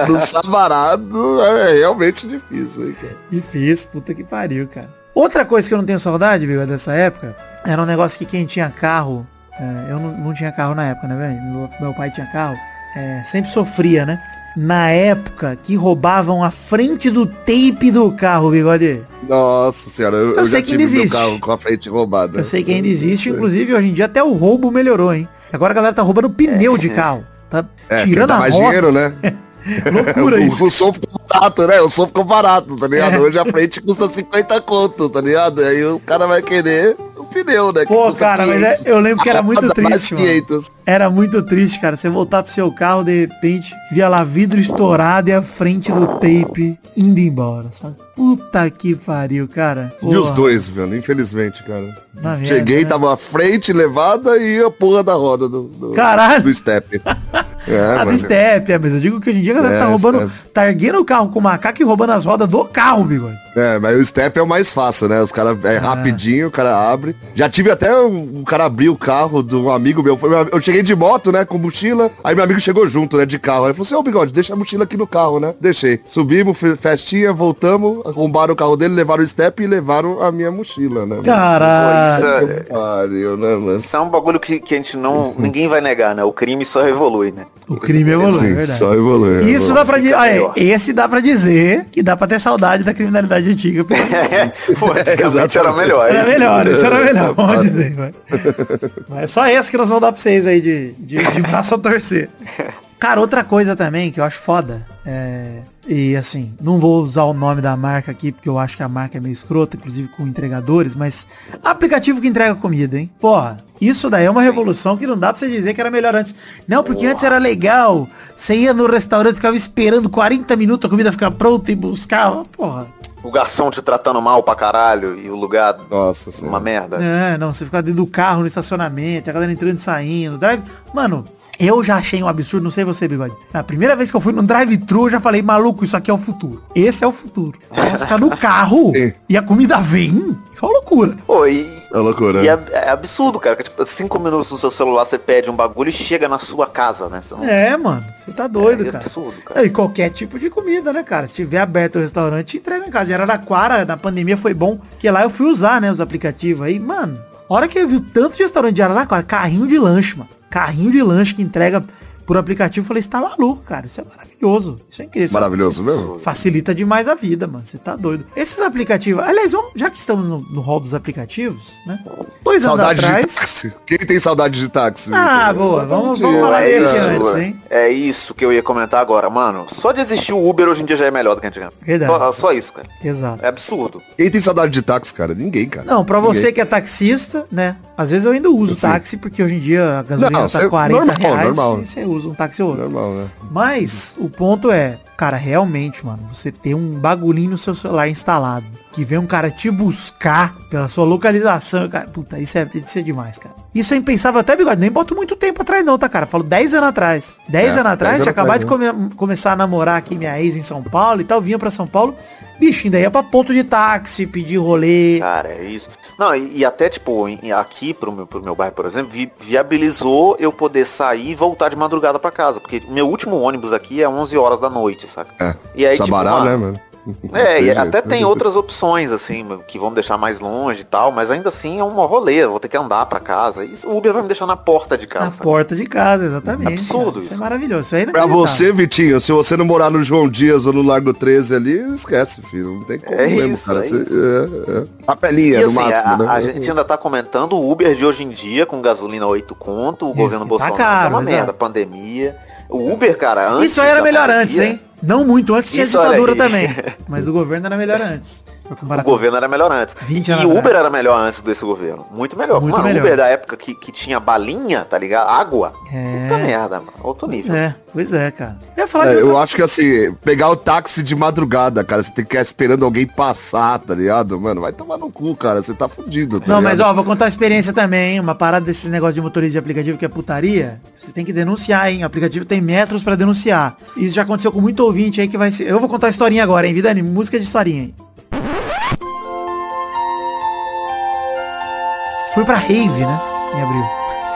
No Sabarado é realmente difícil, hein, cara. Difícil, puta que pariu, cara. Outra coisa que eu não tenho saudade, viu, dessa época, era um negócio que quem tinha carro, é, eu não, não tinha carro na época, né, velho? Meu, meu pai tinha carro, é, sempre sofria, né? Na época que roubavam a frente do tape do carro, bigode. Nossa senhora, eu, eu sei já que tive ainda meu existe. carro com a frente roubada. Eu sei que ainda existe, inclusive hoje em dia até o roubo melhorou, hein? Agora a galera tá roubando pneu de carro. Tá É, tirando a mais roda. dinheiro, né? Loucura o, isso. o som ficou barato, né? O som ficou barato, tá ligado? É. Hoje a frente custa 50 conto, tá ligado? Aí o cara vai querer pneu, né? Pô, cara, mas é- 500. eu lembro que era muito triste, mano. 500. Era muito triste, cara. Você voltar pro seu carro, de repente, via lá vidro estourado e a frente do tape indo embora. Sabe? Puta que pariu, cara. E os Porra. dois, velho, infelizmente, cara. Na Cheguei, né? tava a frente levada e a porra da roda do, do, Caralho. do step. É, A do step, é, mas eu digo que hoje em dia a galera É, tá roubando, step. tá erguendo o carro com o macaco e roubando as rodas do carro, bigode. É, mas o step é o mais fácil, né? Os caras é rapidinho, o cara abre. Já tive até um, um cara abrir o carro de um amigo meu. Eu cheguei de moto, né? Com mochila. Aí meu amigo chegou junto, né? De carro. Aí ele falou assim, ô bigode, deixa a mochila aqui no carro, né? Deixei. Subimos, fe- festinha, voltamos, arrombaram o carro dele, levaram o step e levaram a minha mochila, né? Caralho. Pariu, né, mano? Isso é um bagulho que, que a gente não. ninguém vai negar, né? O crime só evolui, né? O crime evolui, é Sim, verdade. só evolui. Isso dá pra dizer, ah, é, esse dá pra dizer que dá pra ter saudade da criminalidade antiga. porque Pô, antigamente era melhor. Era melhor, isso era melhor, vamos dizer. Mas é só esse que nós vamos dar pra vocês aí de, de, de braço a torcer. Cara, outra coisa também que eu acho foda, é, e assim, não vou usar o nome da marca aqui, porque eu acho que a marca é meio escrota, inclusive com entregadores, mas aplicativo que entrega comida, hein? Porra, isso daí é uma revolução que não dá pra você dizer que era melhor antes. Não, porque antes era legal, você ia no restaurante, ficava esperando 40 minutos a comida ficar pronta e buscava, porra. O garçom te tratando mal pra caralho e o lugar Nossa uma senhora. merda. É, não, você ficar dentro do carro, no estacionamento, a galera entrando e saindo. Drive... Mano, eu já achei um absurdo, não sei você, bigode. A primeira vez que eu fui num drive-thru, eu já falei, maluco, isso aqui é o futuro. Esse é o futuro. Você ficar no carro e a comida vem, isso é uma loucura. Pô, e. É loucura. E é, é absurdo, cara. Que, tipo, cinco minutos no seu celular você pede um bagulho e chega na sua casa, né? Não- É, mano, você tá doido, É cara. absurdo, cara. É, E qualquer tipo de comida, né, cara? Se tiver aberto o restaurante, entrega em casa. E Araraquara, na pandemia, foi bom, que lá eu fui usar, né, os aplicativos aí. Mano, a hora que eu vi o tanto de restaurante de Araraquara, carrinho de lanche, mano. Carrinho de lanche que entrega por aplicativo, eu falei, você tá maluco, cara. Isso é maravilhoso. Isso é incrível. Maravilhoso mesmo? Facilita demais a vida, mano. Você tá doido. Esses aplicativos. Aliás, vamos, já que estamos no, no hall dos aplicativos, né? Dois anos Saudade de atrás. táxi. Quem tem saudade de táxi? Ah, boa. Vamos, vamos falar desse cara? antes, hein? é isso que eu ia comentar agora, mano. Só de existir o Uber hoje em dia já é melhor do que antigamente. Verdade. Só, só isso, cara. Exato. É absurdo. Quem tem saudade de táxi, cara? Ninguém, cara. Não, pra você Ninguém. que é taxista, né? Às vezes eu ainda uso Sim. táxi, porque hoje em dia a gasolina Não, tá cê- 40 normal, reais normal. e você usa um táxi ou outro. Normal, né? Mas o ponto é, Cara, realmente, mano, você ter um bagulhinho no seu celular instalado, que vem um cara te buscar pela sua localização, cara, puta, isso é, isso é demais, cara. Isso é impensável até, bigode, nem boto muito tempo atrás não, tá, cara? Falo 10 anos atrás. 10 É, anos atrás, 10 tinha acabado de atrás, come- começar a namorar aqui minha ex em São Paulo e tal, vinha pra São Paulo, bicho, ainda ia pra ponto de táxi, pedir rolê. Cara, é isso. Não, e, e até, tipo, em- aqui pro meu, pro meu bairro, por exemplo, vi- viabilizou eu poder sair e voltar de madrugada pra casa. Porque meu último ônibus aqui é 11 horas da noite, saca? É. E aí, tipo, Sabará, mano, né, mano? É, e até tem outras opções, assim, que vão deixar mais longe e tal, mas ainda assim é uma rolê, eu vou ter que andar pra casa. Isso, o Uber vai me deixar na porta de casa. Na sabe? porta de casa, exatamente. Absurdo cara. Isso é isso. maravilhoso. Isso aí não Pra você, Vitinho, se você não morar no João Dias ou no Largo 13 ali, esquece, filho. Não tem como É mesmo, isso, cara. é Você- é, é. A pelinha, E no assim, máximo, a, né? a gente ainda tá comentando o Uber de hoje em dia, com gasolina 8 conto, o Isso, governo tá Bolsonaro caro, tá uma exato. merda, pandemia. O Uber, cara, antes Isso aí era melhor pandemia, antes, hein? Não muito, antes tinha Isso, ditadura também. Mas o governo era melhor antes. O governo era melhor antes. 20 e o Uber era melhor antes desse governo. Muito melhor. Muito mano, melhor. Uber da época que, que tinha balinha, tá ligado? Água. É. Puta merda, mano. Outro nível. É, pois é, cara. Eu ia falar É, de eu acho que assim, pegar o táxi de madrugada, cara, você tem que ficar esperando alguém passar, tá ligado? Mano, vai tomar no cu, cara, você tá fudido, tá Não, mas ligado? ó, vou contar uma experiência também, hein? Uma parada desses negócios de motorista de aplicativo que é putaria. Você tem que denunciar, hein? O aplicativo tem metros pra denunciar. Isso já aconteceu com muito ouvinte aí que vai ser. Eu vou contar a historinha agora, hein? Vidani, música de historinha, hein? Fui pra rave, né? Em abril.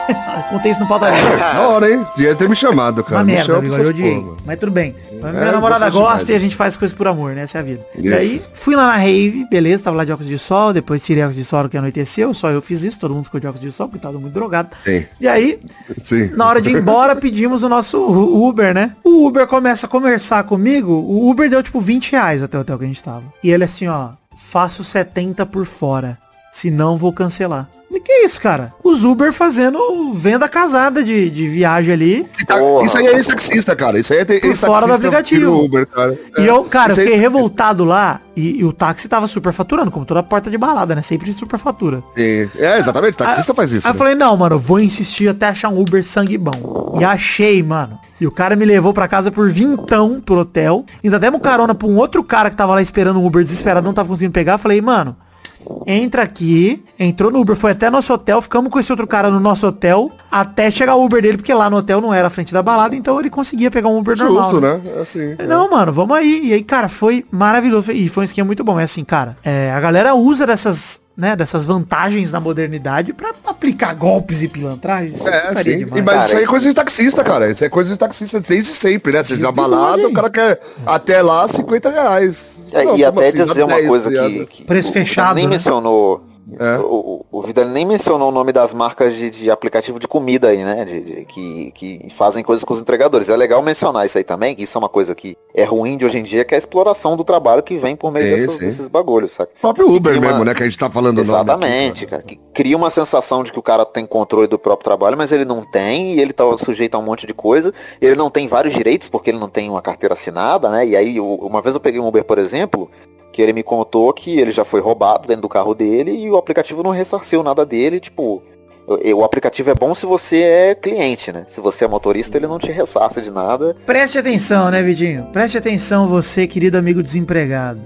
Contei isso no pauta livre. Da hora, hein? Devia ter me chamado, cara. Uma Me merda, Vigor, eu odiei. porra. Mas tudo bem. Minha É, namorada gosto gosta demais. e a gente faz coisas por amor, né? Essa é a vida. E Isso. aí, fui lá na rave, beleza, tava lá de óculos de sol, depois tirei óculos de sol no que anoiteceu, só eu fiz isso, todo mundo ficou de óculos de sol, porque tava muito drogado. Sim. E aí, Sim. na hora de ir embora, pedimos o nosso Uber, né? O Uber começa a conversar comigo, o Uber deu tipo 20 reais até o hotel que a gente tava. E ele assim, ó, faço 70 por fora, senão vou cancelar. E que isso, cara? Os Uber fazendo venda casada de, de viagem ali. Tá- Porra. Isso aí é ex-taxista, cara. Isso aí é ex-taxista fora do aplicativo. o Uber, cara. E É. eu, cara, eu é fiquei ex-taxista. revoltado lá e, e o táxi tava superfaturando, como toda porta de balada, né? Sempre superfatura. Sim. É, exatamente. Taxista faz isso. Aí eu né? falei, não, mano, eu vou insistir até achar um Uber sangue bom. E achei, mano. E o cara me levou pra casa por vintão pro hotel. Ainda demos carona pra um outro cara que tava lá esperando um Uber desesperado, não tava conseguindo pegar. Falei, mano, entra aqui. Entrou no Uber, foi até nosso hotel. Ficamos com esse outro cara no nosso hotel até chegar o Uber dele, porque lá no hotel não era a frente da balada, então ele conseguia pegar um Uber normal. Justo, né? É Assim. Não, mano, vamos aí. E aí, cara, foi maravilhoso. E foi um esquema muito bom. É assim, cara, é, a galera usa dessas, né, dessas vantagens da modernidade pra aplicar golpes e pilantragens. É, sim. demais. E, mas Cara, isso aí é coisa de taxista, cara. Isso é coisa de taxista desde sempre, né? Você balada, o cara quer até lá 50 reais. É, Não, e como até assim? Dizer uma 10, coisa tá que, que Preço o fechado, nem né? mencionou. É. O, o, Vidal nem mencionou o nome das marcas de, de aplicativo de comida aí, né? De, de- que, que fazem coisas com os entregadores. É legal mencionar isso aí também, que isso é uma coisa que é ruim de hoje em dia, que é a exploração do trabalho que vem por meio desses, bagulhos, saca? O próprio Uber uma- mesmo, né? Que a gente tá falando nome aqui, Exatamente, cara. Que cria uma sensação de que o cara tem controle do próprio trabalho, mas ele não tem, e ele tá sujeito a um monte de coisa. Ele não tem vários direitos, porque ele não tem uma carteira assinada, né? E aí, uma vez eu peguei um Uber, por exemplo, que ele me contou que ele já foi roubado dentro do carro dele e o aplicativo não ressarciu nada dele, tipo. o- aplicativo é bom se você é cliente, né? Se você é motorista, ele não te ressarce de nada. Preste atenção, né, Vidinho? Preste atenção, você, querido amigo desempregado.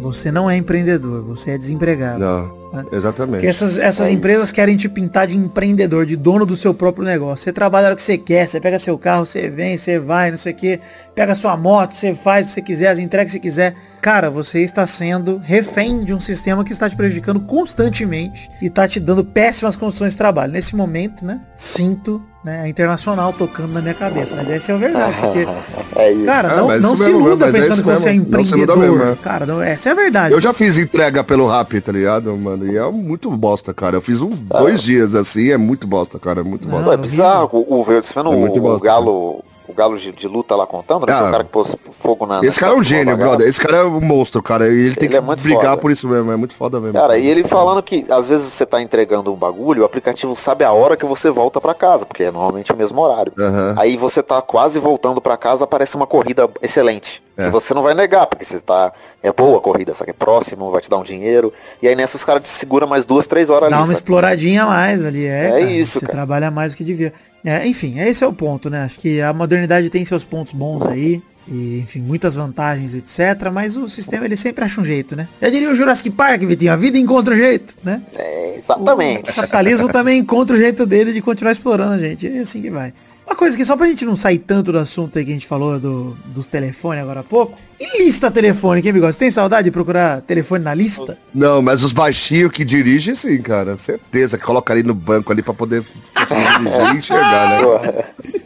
Você não é empreendedor, você é desempregado. Não, Porque exatamente. essas, essas É isso. empresas querem te pintar de empreendedor, de dono do seu próprio negócio. Você trabalha hora que você quer, você pega seu carro, você vem, você vai, não sei o que, pega sua moto, você faz o que você quiser, as entregas que você quiser. Cara, você está sendo refém de um sistema que está te prejudicando constantemente e está te dando péssimas condições de trabalho. Nesse momento, né, sinto né, a internacional tocando na minha cabeça. Mas essa é a verdade, porque, É isso. cara, Ah, não, mas não isso se mesmo, iluda é pensando isso que você é mesmo. Não empreendedor. mesmo, é. Cara, não, essa é a verdade. Eu já fiz entrega pelo Rap, tá ligado, mano? E é muito bosta, cara. Eu fiz um, Ah. dois dias assim, é muito bosta, cara. É muito Não, bosta. Pô, é bizarro. O, o, você vendo É muito o, o bosta, galo, o galo de, de luta lá contando, né? Ah, é o cara que pôs fogo na. Esse na- cara é um gênio, brother. Esse cara é um monstro, cara. E ele tem Ele é que muito brigar foda. por isso mesmo. É muito foda mesmo. Cara, e ele falando que às vezes você tá entregando um bagulho, o aplicativo sabe a hora que você volta pra casa, porque é normalmente o mesmo horário. Aham. Aí você tá quase voltando pra casa, aparece uma corrida excelente. É. E você não vai negar, porque você tá. É boa a corrida, sabe? É próximo, vai te dar um dinheiro. E aí nessa os caras te seguram mais duas, três horas Dá ali. uma sabe? exploradinha a mais ali, é. É cara, isso, Você cara. trabalha mais do que devia. É, enfim, esse é o ponto, né? Acho que a modernidade tem seus pontos bons aí. E, enfim, muitas vantagens, etc. Mas o sistema, ele sempre acha um jeito, né? Já diria o Jurassic Park, Vitinho, a vida encontra um jeito, né? É, exatamente. O capitalismo também encontra o jeito dele de continuar explorando a gente. É assim que vai. Uma coisa que só pra gente não sair tanto do assunto aí que a gente falou do, dos telefones agora há pouco. E lista telefônica, hein, Bigode? Você tem saudade de procurar telefone na lista? Não, mas os baixinhos que dirigem, sim, cara. Certeza que coloca ali no banco ali pra poder conseguir dirigir e enxergar, né?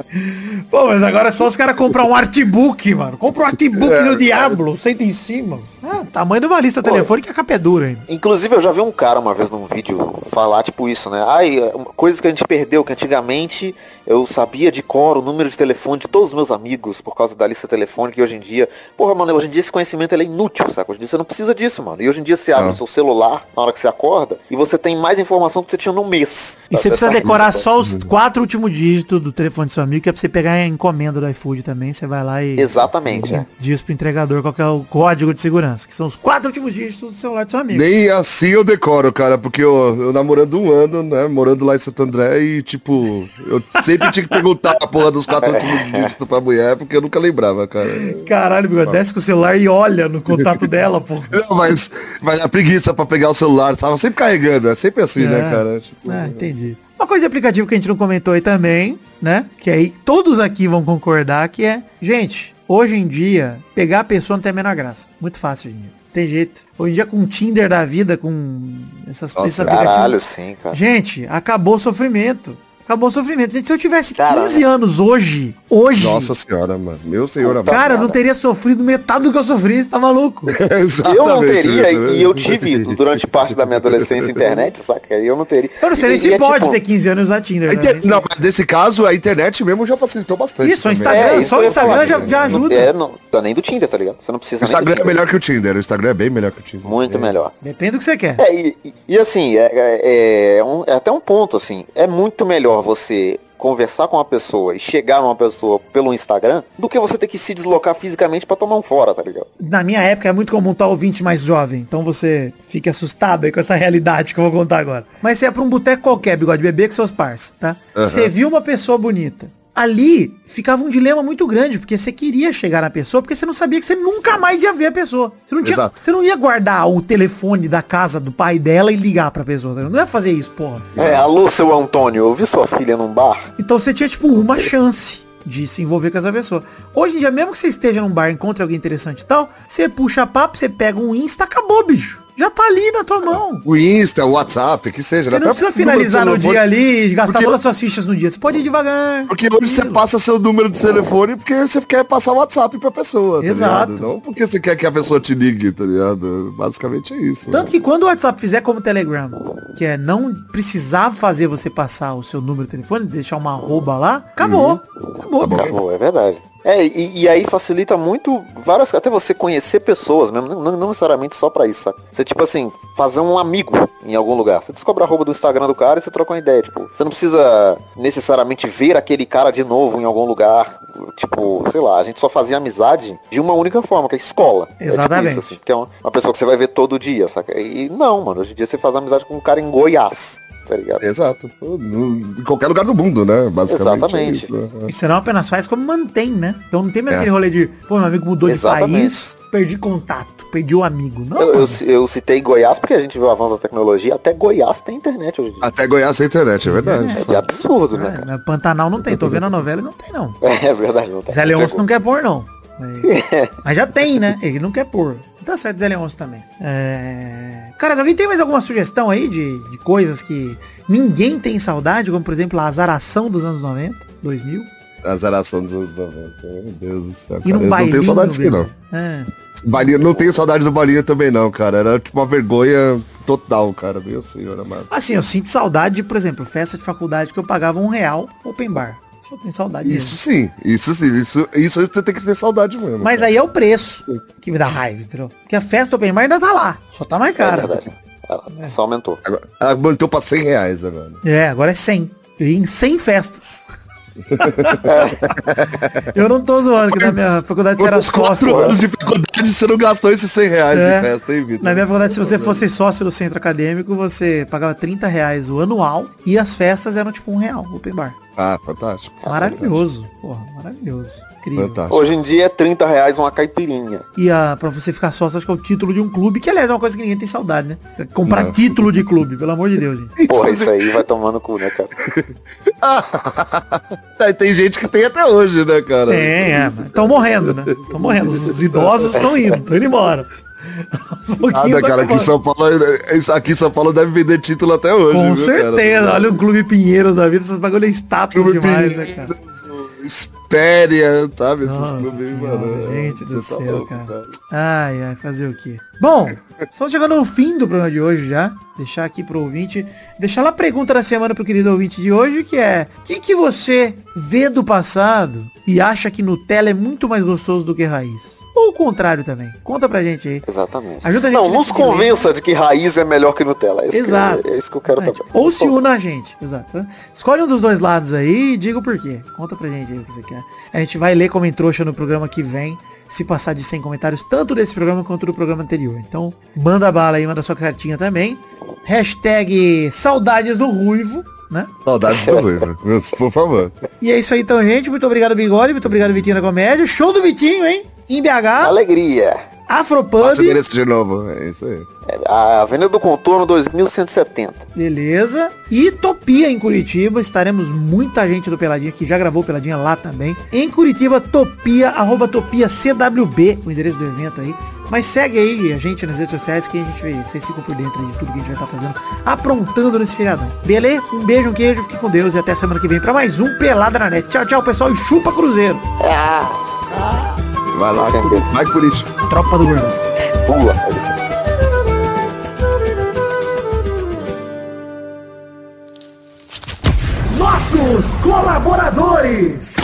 Pô, mas agora é só os caras comprar um artbook, mano. Compra um artbook É, do Diablo, senta em cima. Ah, tamanho de uma lista telefônica, a capa é dura ainda. Inclusive, eu já vi um cara uma vez num vídeo falar, tipo, isso, né? Ai, é, coisas que a gente perdeu, que antigamente eu sabia de cor o número de telefone de todos os meus amigos por causa da lista telefônica e hoje em dia, porra, mano, hoje em dia esse conhecimento ele é inútil, saca? Hoje em dia você não precisa disso, mano. E hoje em dia você abre Não. o seu celular na hora que você acorda e você tem mais informação que você tinha no mês. E você precisa decorar só os quatro últimos dígitos do telefone do seu amigo, que é pra você pegar a encomenda do iFood também. Você vai lá e Exatamente, é. diz pro entregador qual que é o código de segurança, que são os quatro últimos dígitos do celular do seu amigo. Nem assim eu decoro, cara, porque eu, eu namorando um ano, né, morando lá em Santo André e, tipo, eu sempre tinha que perguntar a porra dos quatro últimos dígitos pra mulher, porque eu nunca lembrava, cara. Caralho, meu, desce com o celular e olha no contato dela, pô. Não, mas, mas a preguiça pra pegar o celular, tava sempre carregando, é sempre assim, né, É. cara? Tipo, Ah, entendi. Uma coisa de aplicativo que a gente não comentou aí também, né? Que aí todos aqui vão concordar que é, gente, hoje em dia, pegar a pessoa não tem a menor graça. Muito fácil dia. Tem jeito. Hoje em dia com o Tinder da vida, com essas, Nossa, esses Caralho, sim, cara. Gente, acabou o sofrimento. Acabou o sofrimento. Gente, se eu tivesse 15 Caralho. anos hoje, hoje, Nossa senhora, mano. Meu senhor amado. cara, eu não teria sofrido metade do que eu sofri, você tá maluco? Exatamente, Eu não teria, né? e eu tive durante parte da minha adolescência internet, saca? Eu não teria. Eu não sei nem se é pode tipo- ter 15 anos usar Tinder. Né? inter- sei. Não, mas nesse caso, a internet mesmo já facilitou bastante. Isso, também. Instagram, isso só o Instagram falar, já, já ajuda. É, não, tá nem do Tinder, tá ligado? Você não precisa O nem do Instagram é melhor que o Tinder. O Instagram é bem melhor que o Tinder. Muito melhor. Depende do que você quer. É, e, e- e assim, é, é- é um- é até um ponto, assim, é muito melhor você conversar com uma pessoa e chegar numa pessoa pelo Instagram do que você ter que se deslocar fisicamente pra tomar um fora, tá ligado? Na minha época é muito comum estar ouvinte mais jovem, então você fica assustado aí com essa realidade que eu vou contar agora. Mas você é pra um boteco qualquer, bigode bebê com seus parceiros, tá? Você viu uma pessoa bonita. Ali ficava um dilema muito grande, porque você queria chegar na pessoa, porque você não sabia que você nunca mais ia ver a pessoa. Você não, tinha, Exato. você não ia guardar o telefone da casa do pai dela e ligar pra pessoa. tá? Não ia fazer isso, porra. É, alô, seu Antônio, eu vi sua filha num bar. Então você tinha, tipo, uma chance de se envolver com essa pessoa. Hoje em dia, mesmo que você esteja num bar, encontre alguém interessante e tal, você puxa papo, você pega um Insta, acabou, bicho. Já tá ali na tua mão. O Insta, o WhatsApp, que seja. Você né? não precisa finalizar no dia ali e gastar Porque- todas as suas fichas no dia. Você pode ir devagar. Porque hoje você passa seu número de telefone porque você quer passar o WhatsApp pra pessoa, tá Exato. ligado? Não porque você quer que a pessoa te ligue, tá ligado? Basicamente é isso. Tanto que quando o WhatsApp fizer como o Telegram, que é não precisar fazer você passar o seu número de telefone, deixar uma arroba lá, acabou. Acabou. Tá bom. Acabou, é verdade. É, e, e aí facilita muito várias até você conhecer pessoas mesmo, não, não necessariamente só pra isso? Você, tipo assim, fazer um amigo em algum lugar. Você descobre a roupa do Instagram do cara e você troca uma ideia, tipo, você não precisa necessariamente ver aquele cara de novo em algum lugar. Tipo, sei lá, a gente só fazia amizade de uma única forma, que é escola. É tipo Exatamente. isso, assim, que é uma, uma pessoa que você vai ver todo dia, saca? E não, mano, hoje em dia você faz amizade com um cara em Goiás, tá ligado? Exato. Em qualquer lugar do mundo, né? Basicamente Exatamente. é isso. né? E você não apenas faz como mantém, né? Então não tem mais É. aquele rolê de, pô, meu amigo mudou de Exatamente. país, perdi contato, perdi o amigo. Não, Eu, eu, eu citei Goiás porque a gente viu o avanço da tecnologia, até Goiás tem internet hoje em dia. Até Goiás tem internet, é verdade. É de absurdo, né, cara? É, na Pantanal não tem, tô vendo a novela e não tem não. É verdade, não tá. Zé Leôncio não quer pôr, não. Mas, mas já tem, né? Ele não quer pôr. Tá certo, Zé Leôncio também. É... Cara, alguém tem mais alguma sugestão aí de, de coisas que ninguém tem saudade? Como, por exemplo, a azaração dos anos 90, 2000? A zeração dos anos 90. Meu Deus do céu. E cara. não tenho saudade disso não. É. Balinha, não tenho saudade do balinha também, não, cara. Era tipo uma vergonha total, cara. Meu senhor amado. Assim, eu sinto saudade de, por exemplo, festa de faculdade que eu pagava um real open bar. Só tenho saudade Isso disso. sim, isso sim, isso, isso você tem que ter saudade mesmo. Mas aí é o preço que me dá raiva, entendeu? Porque a festa open bar ainda tá lá. Só tá mais É cara. verdade. Ela Só aumentou. Agora, ela aumentou pra 100 reais agora. É, agora é 100. Eu ia em 100 festas. Eu não tô zoando, que na minha faculdade você era Uns quatro sócio. anos de faculdade, você não gastou esses 100 reais É. de festa, hein, Vitor? Na minha faculdade, se você fosse sócio do centro acadêmico, você pagava 30 reais o anual e as festas eram tipo um real, open bar. Ah, fantástico. Maravilhoso. Porra, maravilhoso. Incrível. Fantástico. Hoje em dia é 30 reais uma caipirinha. E a, pra você ficar sócio, acho que é o título de um clube, que aliás é uma coisa que ninguém tem saudade, né? É Comprar Não. título de clube, pelo amor de Deus, gente. Porra, isso aí vai tomando cu, né, cara? Aí tem gente que tem até hoje, né, cara? É, é, estão morrendo, né? Estão morrendo. Os idosos estão indo, estão indo embora. Nada, cara, aqui em. São Paulo, aqui em São Paulo deve vender título até hoje. Com viu, cara? certeza, olha o Clube Pinheiros da vida, essas bagulho é status Clube demais, né, cara? Espéria, sabe? Esses Nossa clubes, senhora, mano. gente do tá céu, louco, cara. Ai, ai, fazer o quê? Bom, estamos chegando ao fim do programa de hoje já. Deixar aqui pro ouvinte, deixar lá a pergunta da semana pro querido ouvinte de hoje, que é, o que, que você vê do passado e acha que Nutella é muito mais gostoso do que raiz? Ou o contrário também? Conta pra gente aí. Exatamente. Ajuda a gente Não, nos convença de que raiz é melhor que Nutella. É Exato. Que, é isso que eu quero Exatamente. também. Ou se una a gente. Exato. Escolhe um dos dois lados aí e diga o porquê. Conta pra gente aí o que você quer. A gente vai ler como em trouxa no programa que vem. Se passar de 100 comentários, tanto desse programa quanto do programa anterior. Então, manda bala aí, manda sua cartinha também. Hashtag saudades do Ruivo, né? Saudades do Ruivo, por favor. E é isso aí então, gente. Muito obrigado, Bigode. Muito obrigado, Vitinho da Comédia. Show do Vitinho, hein? Em BH, Alegria. Afropub. Passa o endereço de novo, é isso aí. É, A Avenida do Contorno 2170. Beleza. E Topia em Curitiba. Estaremos muita gente do Peladinha que já gravou Peladinha lá também. Em Curitiba, Topia, arroba Topia CWB, o endereço do evento aí. Mas segue aí a gente nas redes sociais que a gente vê, vocês ficam por dentro de tudo que a gente vai estar fazendo, aprontando nesse feriadão. Beleza? Um beijo, um queijo, fique com Deus e até semana que vem pra mais um Pelada na Net. Tchau, tchau, pessoal, e chupa Cruzeiro. Vai lá, vai por isso. Tropa do Gordão. Pula. Nossos colaboradores.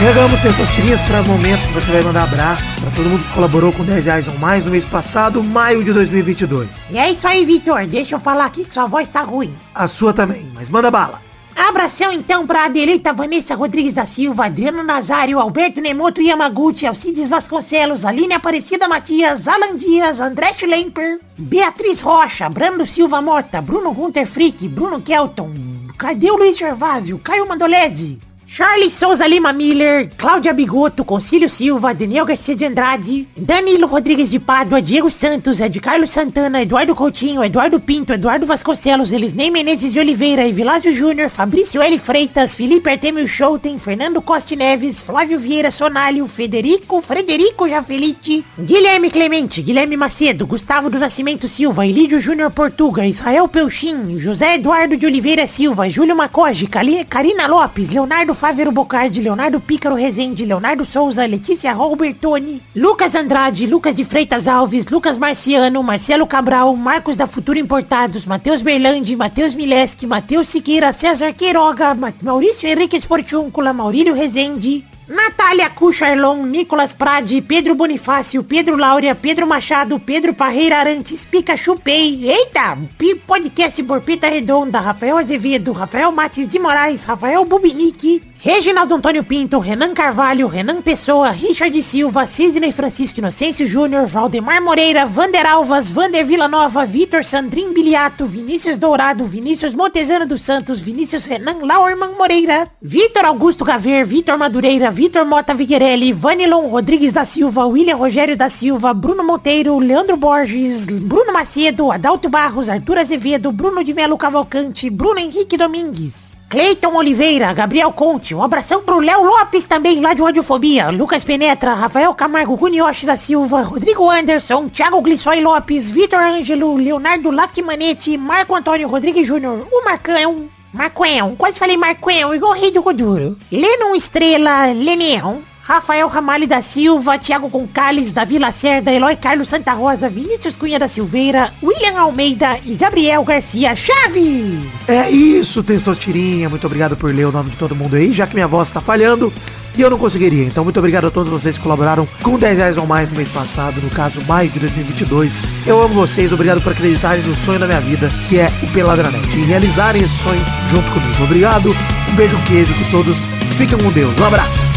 Chegamos, Testosterinhas, para o momento que você vai mandar abraço para todo mundo que colaborou com 10 reais ou mais no mês passado, maio de 2022. E é isso aí, Vitor. Deixa eu falar aqui que sua voz tá ruim. A sua também, mas manda bala. Abração então pra Adelita Vanessa Rodrigues da Silva, Adriano Nazário, Alberto Nemoto Yamaguchi, Alcides Vasconcelos, Aline Aparecida Matias, Alan Dias, André Schlemper, Beatriz Rocha, Brando Silva Mota, Bruno Gunter Frick, Bruno Kelton, Cadê o Luiz Gervásio, Caio Mandolese, Charles Souza Lima Miller, Cláudia Bigoto, Concílio Silva, Daniel Garcia de Andrade, Danilo Rodrigues de Pádua, Diego Santos, Ed Carlos Santana, Eduardo Coutinho, Eduardo Pinto, Eduardo Vasconcelos, Elisnei Menezes de Oliveira, Evilásio Júnior, Fabrício L. Freitas, Felipe Artemio Schouten, Fernando Costa Neves, Flávio Vieira Sonalho, Federico, Frederico Jafelite, Guilherme Clemente, Guilherme Macedo, Gustavo do Nascimento Silva, Elídio Júnior Portuga, Israel Pelchin, José Eduardo de Oliveira Silva, Júlio Macoge, Karina Lopes, Leonardo Fávero Bocardi, Leonardo Pícaro Rezende, Leonardo Souza, Letícia Robertoni, Lucas Andrade, Lucas de Freitas Alves, Lucas Marciano, Marcelo Cabral, Marcos da Futuro Importados, Matheus Berlandi, Matheus Mileski, Matheus Siqueira, César Queiroga, Ma- Maurício Henrique Esportiúncula, Maurílio Rezende, Natália Cucharlon, Nicolas Prade, Pedro Bonifácio, Pedro Laura, Pedro Machado, Pedro Parreira Arantes, Pikachu Pay, eita, podcast Borpeta Redonda, Rafael Azevedo, Rafael Matis de Moraes, Rafael Bubinique, Reginaldo Antônio Pinto, Renan Carvalho, Renan Pessoa, Richard Silva, Sidney Francisco Inocêncio Júnior, Valdemar Moreira, Vander Alvas, Vander Villanova, Vitor Sandrin Biliato, Vinícius Dourado, Vinícius Montezano dos Santos, Vinícius Renan Lauerman Moreira, Vitor Augusto Gaver, Vitor Madureira, Vitor Mota Viguerelli, Vanilon Rodrigues da Silva, William Rogério da Silva, Bruno Monteiro, Leandro Borges, Bruno Macedo, Adalto Barros, Arthur Azevedo, Bruno de Melo Cavalcante, Bruno Henrique Domingues. Cleiton Oliveira, Gabriel Conte, um abração pro Léo Lopes também, lá de Radiofobia, Lucas Penetra, Rafael Camargo, Gunioshi da Silva, Rodrigo Anderson, Thiago Glissói Lopes, Vitor Ângelo, Leonardo Lacmanete, Marco Antônio Rodrigues Júnior, o Marcão, Marcoão, quase falei Marcoão, igual rei do Goduro, Lennon Estrela, Leneão, Rafael Ramalho da Silva, Thiago Concales, Davi Lacerda, Eloy Carlos Santa Rosa, Vinícius Cunha da Silveira, William Almeida e Gabriel Garcia Chaves. É isso, Testostirinha. Muito obrigado por ler o nome de todo mundo aí, já que minha voz tá falhando e eu não conseguiria. Então, muito obrigado a todos vocês que colaboraram com 10 reais ou mais no mês passado, no caso, maio de 2022. Eu amo vocês, obrigado por acreditarem no sonho da minha vida, que é o Peladranet, e realizarem esse sonho junto comigo. Obrigado, um beijo, queijo, que todos fiquem com Deus. Um abraço.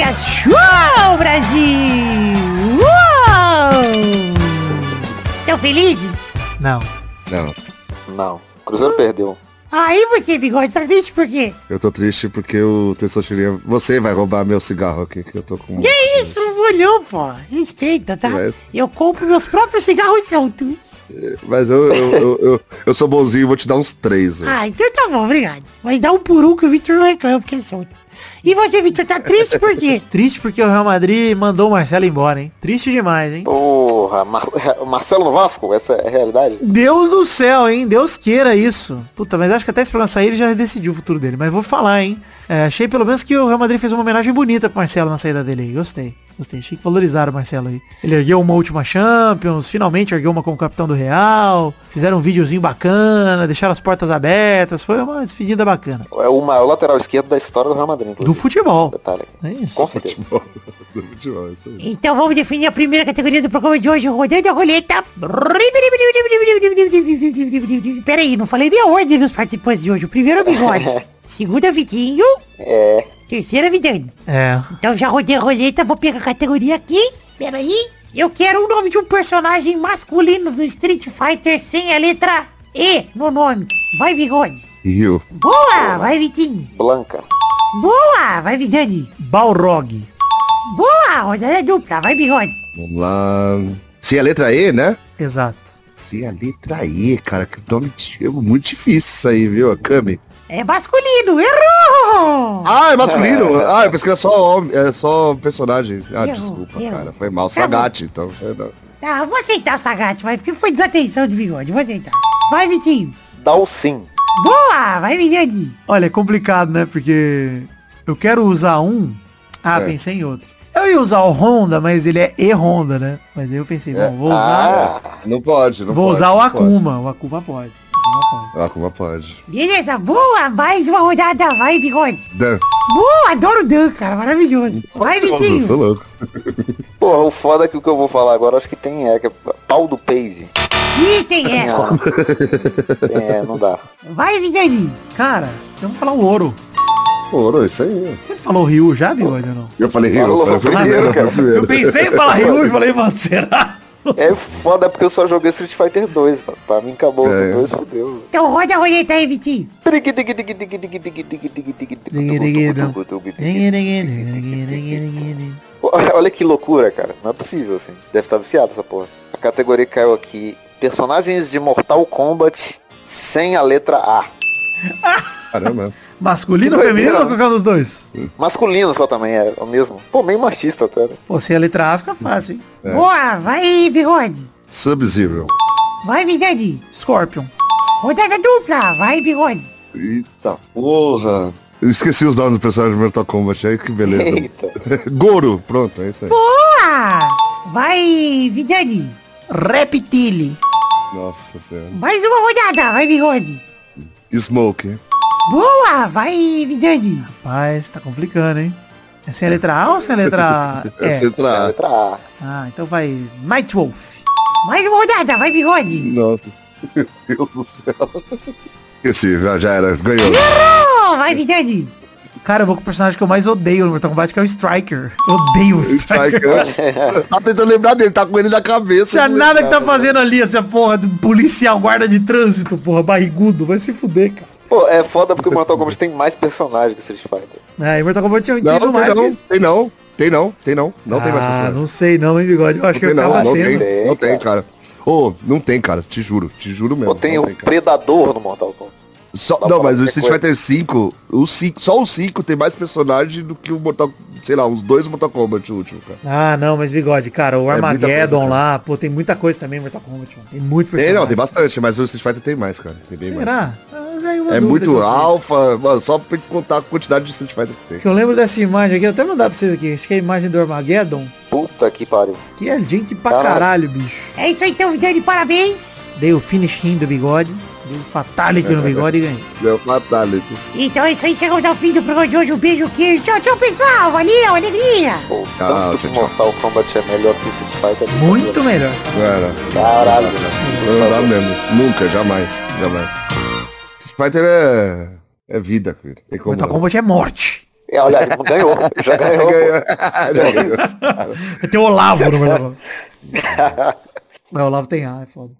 Testosterinha Show, Brasil. Uou! Estão felizes? Não. Não. Não. Cruzeiro perdeu. Aí você, bigode, tá triste por quê? Eu tô triste porque o Testosterinha... Você vai roubar meu cigarro aqui, que eu tô com... Que isso, não vou não, pô. Respeita, tá? Mas- Eu compro meus próprios cigarros soltos. Mas eu, eu, eu, eu, eu sou bonzinho, vou te dar uns três. velho. Ah, então tá bom, obrigado. Mas dá um por um que o Victor não reclama porque é solto. E você, Victor, tá triste por quê? Triste porque o Real Madrid mandou o Marcelo embora, hein? Triste demais, hein? Porra, Mar o Marcelo no Vasco? Essa é a realidade? Deus do céu, hein? Deus queira isso. Puta, mas acho que até esse programa sair ele já decidiu o futuro dele. Mas vou falar, hein? É, achei pelo menos que o Real Madrid fez uma homenagem bonita pro Marcelo na saída dele aí. Gostei. Gostei. Achei que valorizaram o Marcelo aí. Ele ergueu uma última Champions, finalmente ergueu uma como capitão do Real. Fizeram um videozinho bacana, deixaram as portas abertas. Foi uma despedida bacana. É o maior lateral esquerdo da história do Real Madrid. Do inclusive. futebol. Detalhe. É isso. Com certeza. Do futebol, isso aí. Então vamos definir a primeira categoria do programa de hoje, rodando a roleta. Pera aí, não falei nem a ordem dos participantes de hoje. O primeiro é o Bigode. Segundo é o Vitinho. É. Terceiro é o Vidani. É. Então já rodei a roleta, vou pegar a categoria aqui. Pera aí. Eu quero o nome de um personagem masculino do Street Fighter sem a letra E no nome. Vai, Bigode. Rio. Boa, vai, Vitinho. Blanca. Boa, vai, Vidani. Balrog. Boa, rodada dupla, vai, Bigode. Vamos lá. Se a letra E, né? Exato. Se a letra E, cara, que nome de- muito difícil isso aí, viu? A Kami. É masculino, errou! Ah, é masculino. Ah, eu pensei que era só, homem, é só personagem. Ah, Errou, desculpa, errou. cara. Foi mal. Tá Sagat, então. é. Tá, vou aceitar, Sagat, vai, porque foi desatenção de bigode, vou aceitar. Vai, Vitinho. Dalcin. Boa, vai, Vidani. Olha, é complicado, né? Porque eu quero usar um. Ah, É. pensei em outro. Eu ia usar o Honda, mas ele é E-Honda, né? Mas aí eu pensei, bom, vou usar. Ah, Não pode, não vou pode, usar o não pode. Akuma. O Akuma pode. Akuma pode. O Akuma pode. Beleza, boa, mais uma rodada, vai, bigode. Dan. Boa, adoro o Dan, cara, maravilhoso. Vai, Nossa, eu sou Vitinho. louco. porra, o foda é que o que eu vou falar agora acho que tem é, que é pau do Page. Ih, tem. Não. tem é, não dá. Vai, Vidani. Cara, eu vou falar o ouro. Ouro, isso aí. Você falou Ryu já, Bigode, ou não? Eu falei Rio, Falou, eu falei primeiro, cara. Eu pensei em falar Ryu e falei, mano, será? É foda porque eu só joguei Street Fighter 2, mano. Pra mim acabou o É. 2, fudeu. Então roda a roleta aí, Vitinho. Olha que loucura, cara. Não é possível, assim. Deve estar viciado essa porra. A categoria caiu aqui. Personagens de Mortal Kombat sem a letra A. Caramba. Masculino ou Que feminino doideira, ou qualquer um dos dois? Masculino só também é o mesmo. Pô, meio machista até. né? Pô, se a letra A fica fácil, hein? É. Boa, vai, bigode. Sub-Zero. Vai, Vidani. Scorpion. Rodada dupla, vai, bigode. Eita porra. Eu esqueci os nomes do personagem do Mortal Kombat. Aí que beleza. Eita. Goro. Pronto, é isso aí. Boa! Vai, Vidani. Reptile. Nossa senhora. Mais uma rodada, vai, bigode. Smoke. Boa, vai, Vidani. Rapaz, tá complicando, hein? É sem a letra A ou sem a letra Essa E? letra É a A. letra A. Ah, então vai Nightwolf. Mais uma rodada, vai, bigode. Nossa. Meu Deus do céu. Esqueci, já, já era. Ganhou. Oh, vai, Vidani. Cara, eu vou com o personagem que eu mais odeio no Mortal Kombat, que é o Striker. Eu odeio o Striker. Striker. tá tentando lembrar dele, tá com ele na cabeça. Tinha não nada que tá lembrava. fazendo ali, essa porra de policial, guarda de trânsito, porra, barrigudo. Vai se fuder, cara. Pô, é foda porque o Mortal Kombat tem mais personagens que o Street Fighter. É, e Mortal Kombat tinha Não, tem mais não, que... tem não, tem não, tem não, não tem mais Ah, personagem. não sei não, hein, Bigode. Eu acho Não que tem eu não, não tem, Tem, não tem, cara. Ô, não tem, cara, te juro, te juro mesmo. Pô, tem o cara. Predador no Mortal Kombat. Só, não, mas o Street. Fighter 5, o 5, só o 5 tem mais personagem do que o Mortal, sei lá, uns dois Mortal Kombat o último, cara. Ah, não, mas Bigode, cara, o É Armageddon coisa, lá, pô, tem muita coisa também em Mortal Kombat, mano. Tem muito Tem, personagem. não, tem bastante, mas o Street Fighter tem mais, cara. Tem bem mais. Será? Ah, aí uma É muito alfa, mano, só pra contar a quantidade de Street Fighter que tem. Que eu lembro dessa imagem aqui, eu até mandar pra vocês aqui. Acho que é a imagem do Armageddon. Puta que pariu. Que é gente pra Caralho. caralho, bicho. É isso aí, então, Vidani, parabéns. Dei o finish him do bigode. Deu um fatality no bigode e ganhei. Deu fatality. Então é isso aí, chegamos ao fim do programa de hoje. Um beijo, queijo. Tchau, tchau, pessoal. Valeu, alegria. Pô, Tchau, tchau, tchau. Mortal Kombat é melhor que Street Fighter. Muito melhor. Cara, Caralho. não dá mesmo. Nunca, jamais, jamais. Street Fighter é, é vida, cara. Tem como Mortal não. Kombat é morte. É, olha, ganhou. Já ganhou. Já ganhou. Ter o Olavo no Mortal Kombat. Mas o Olavo tem A, é foda.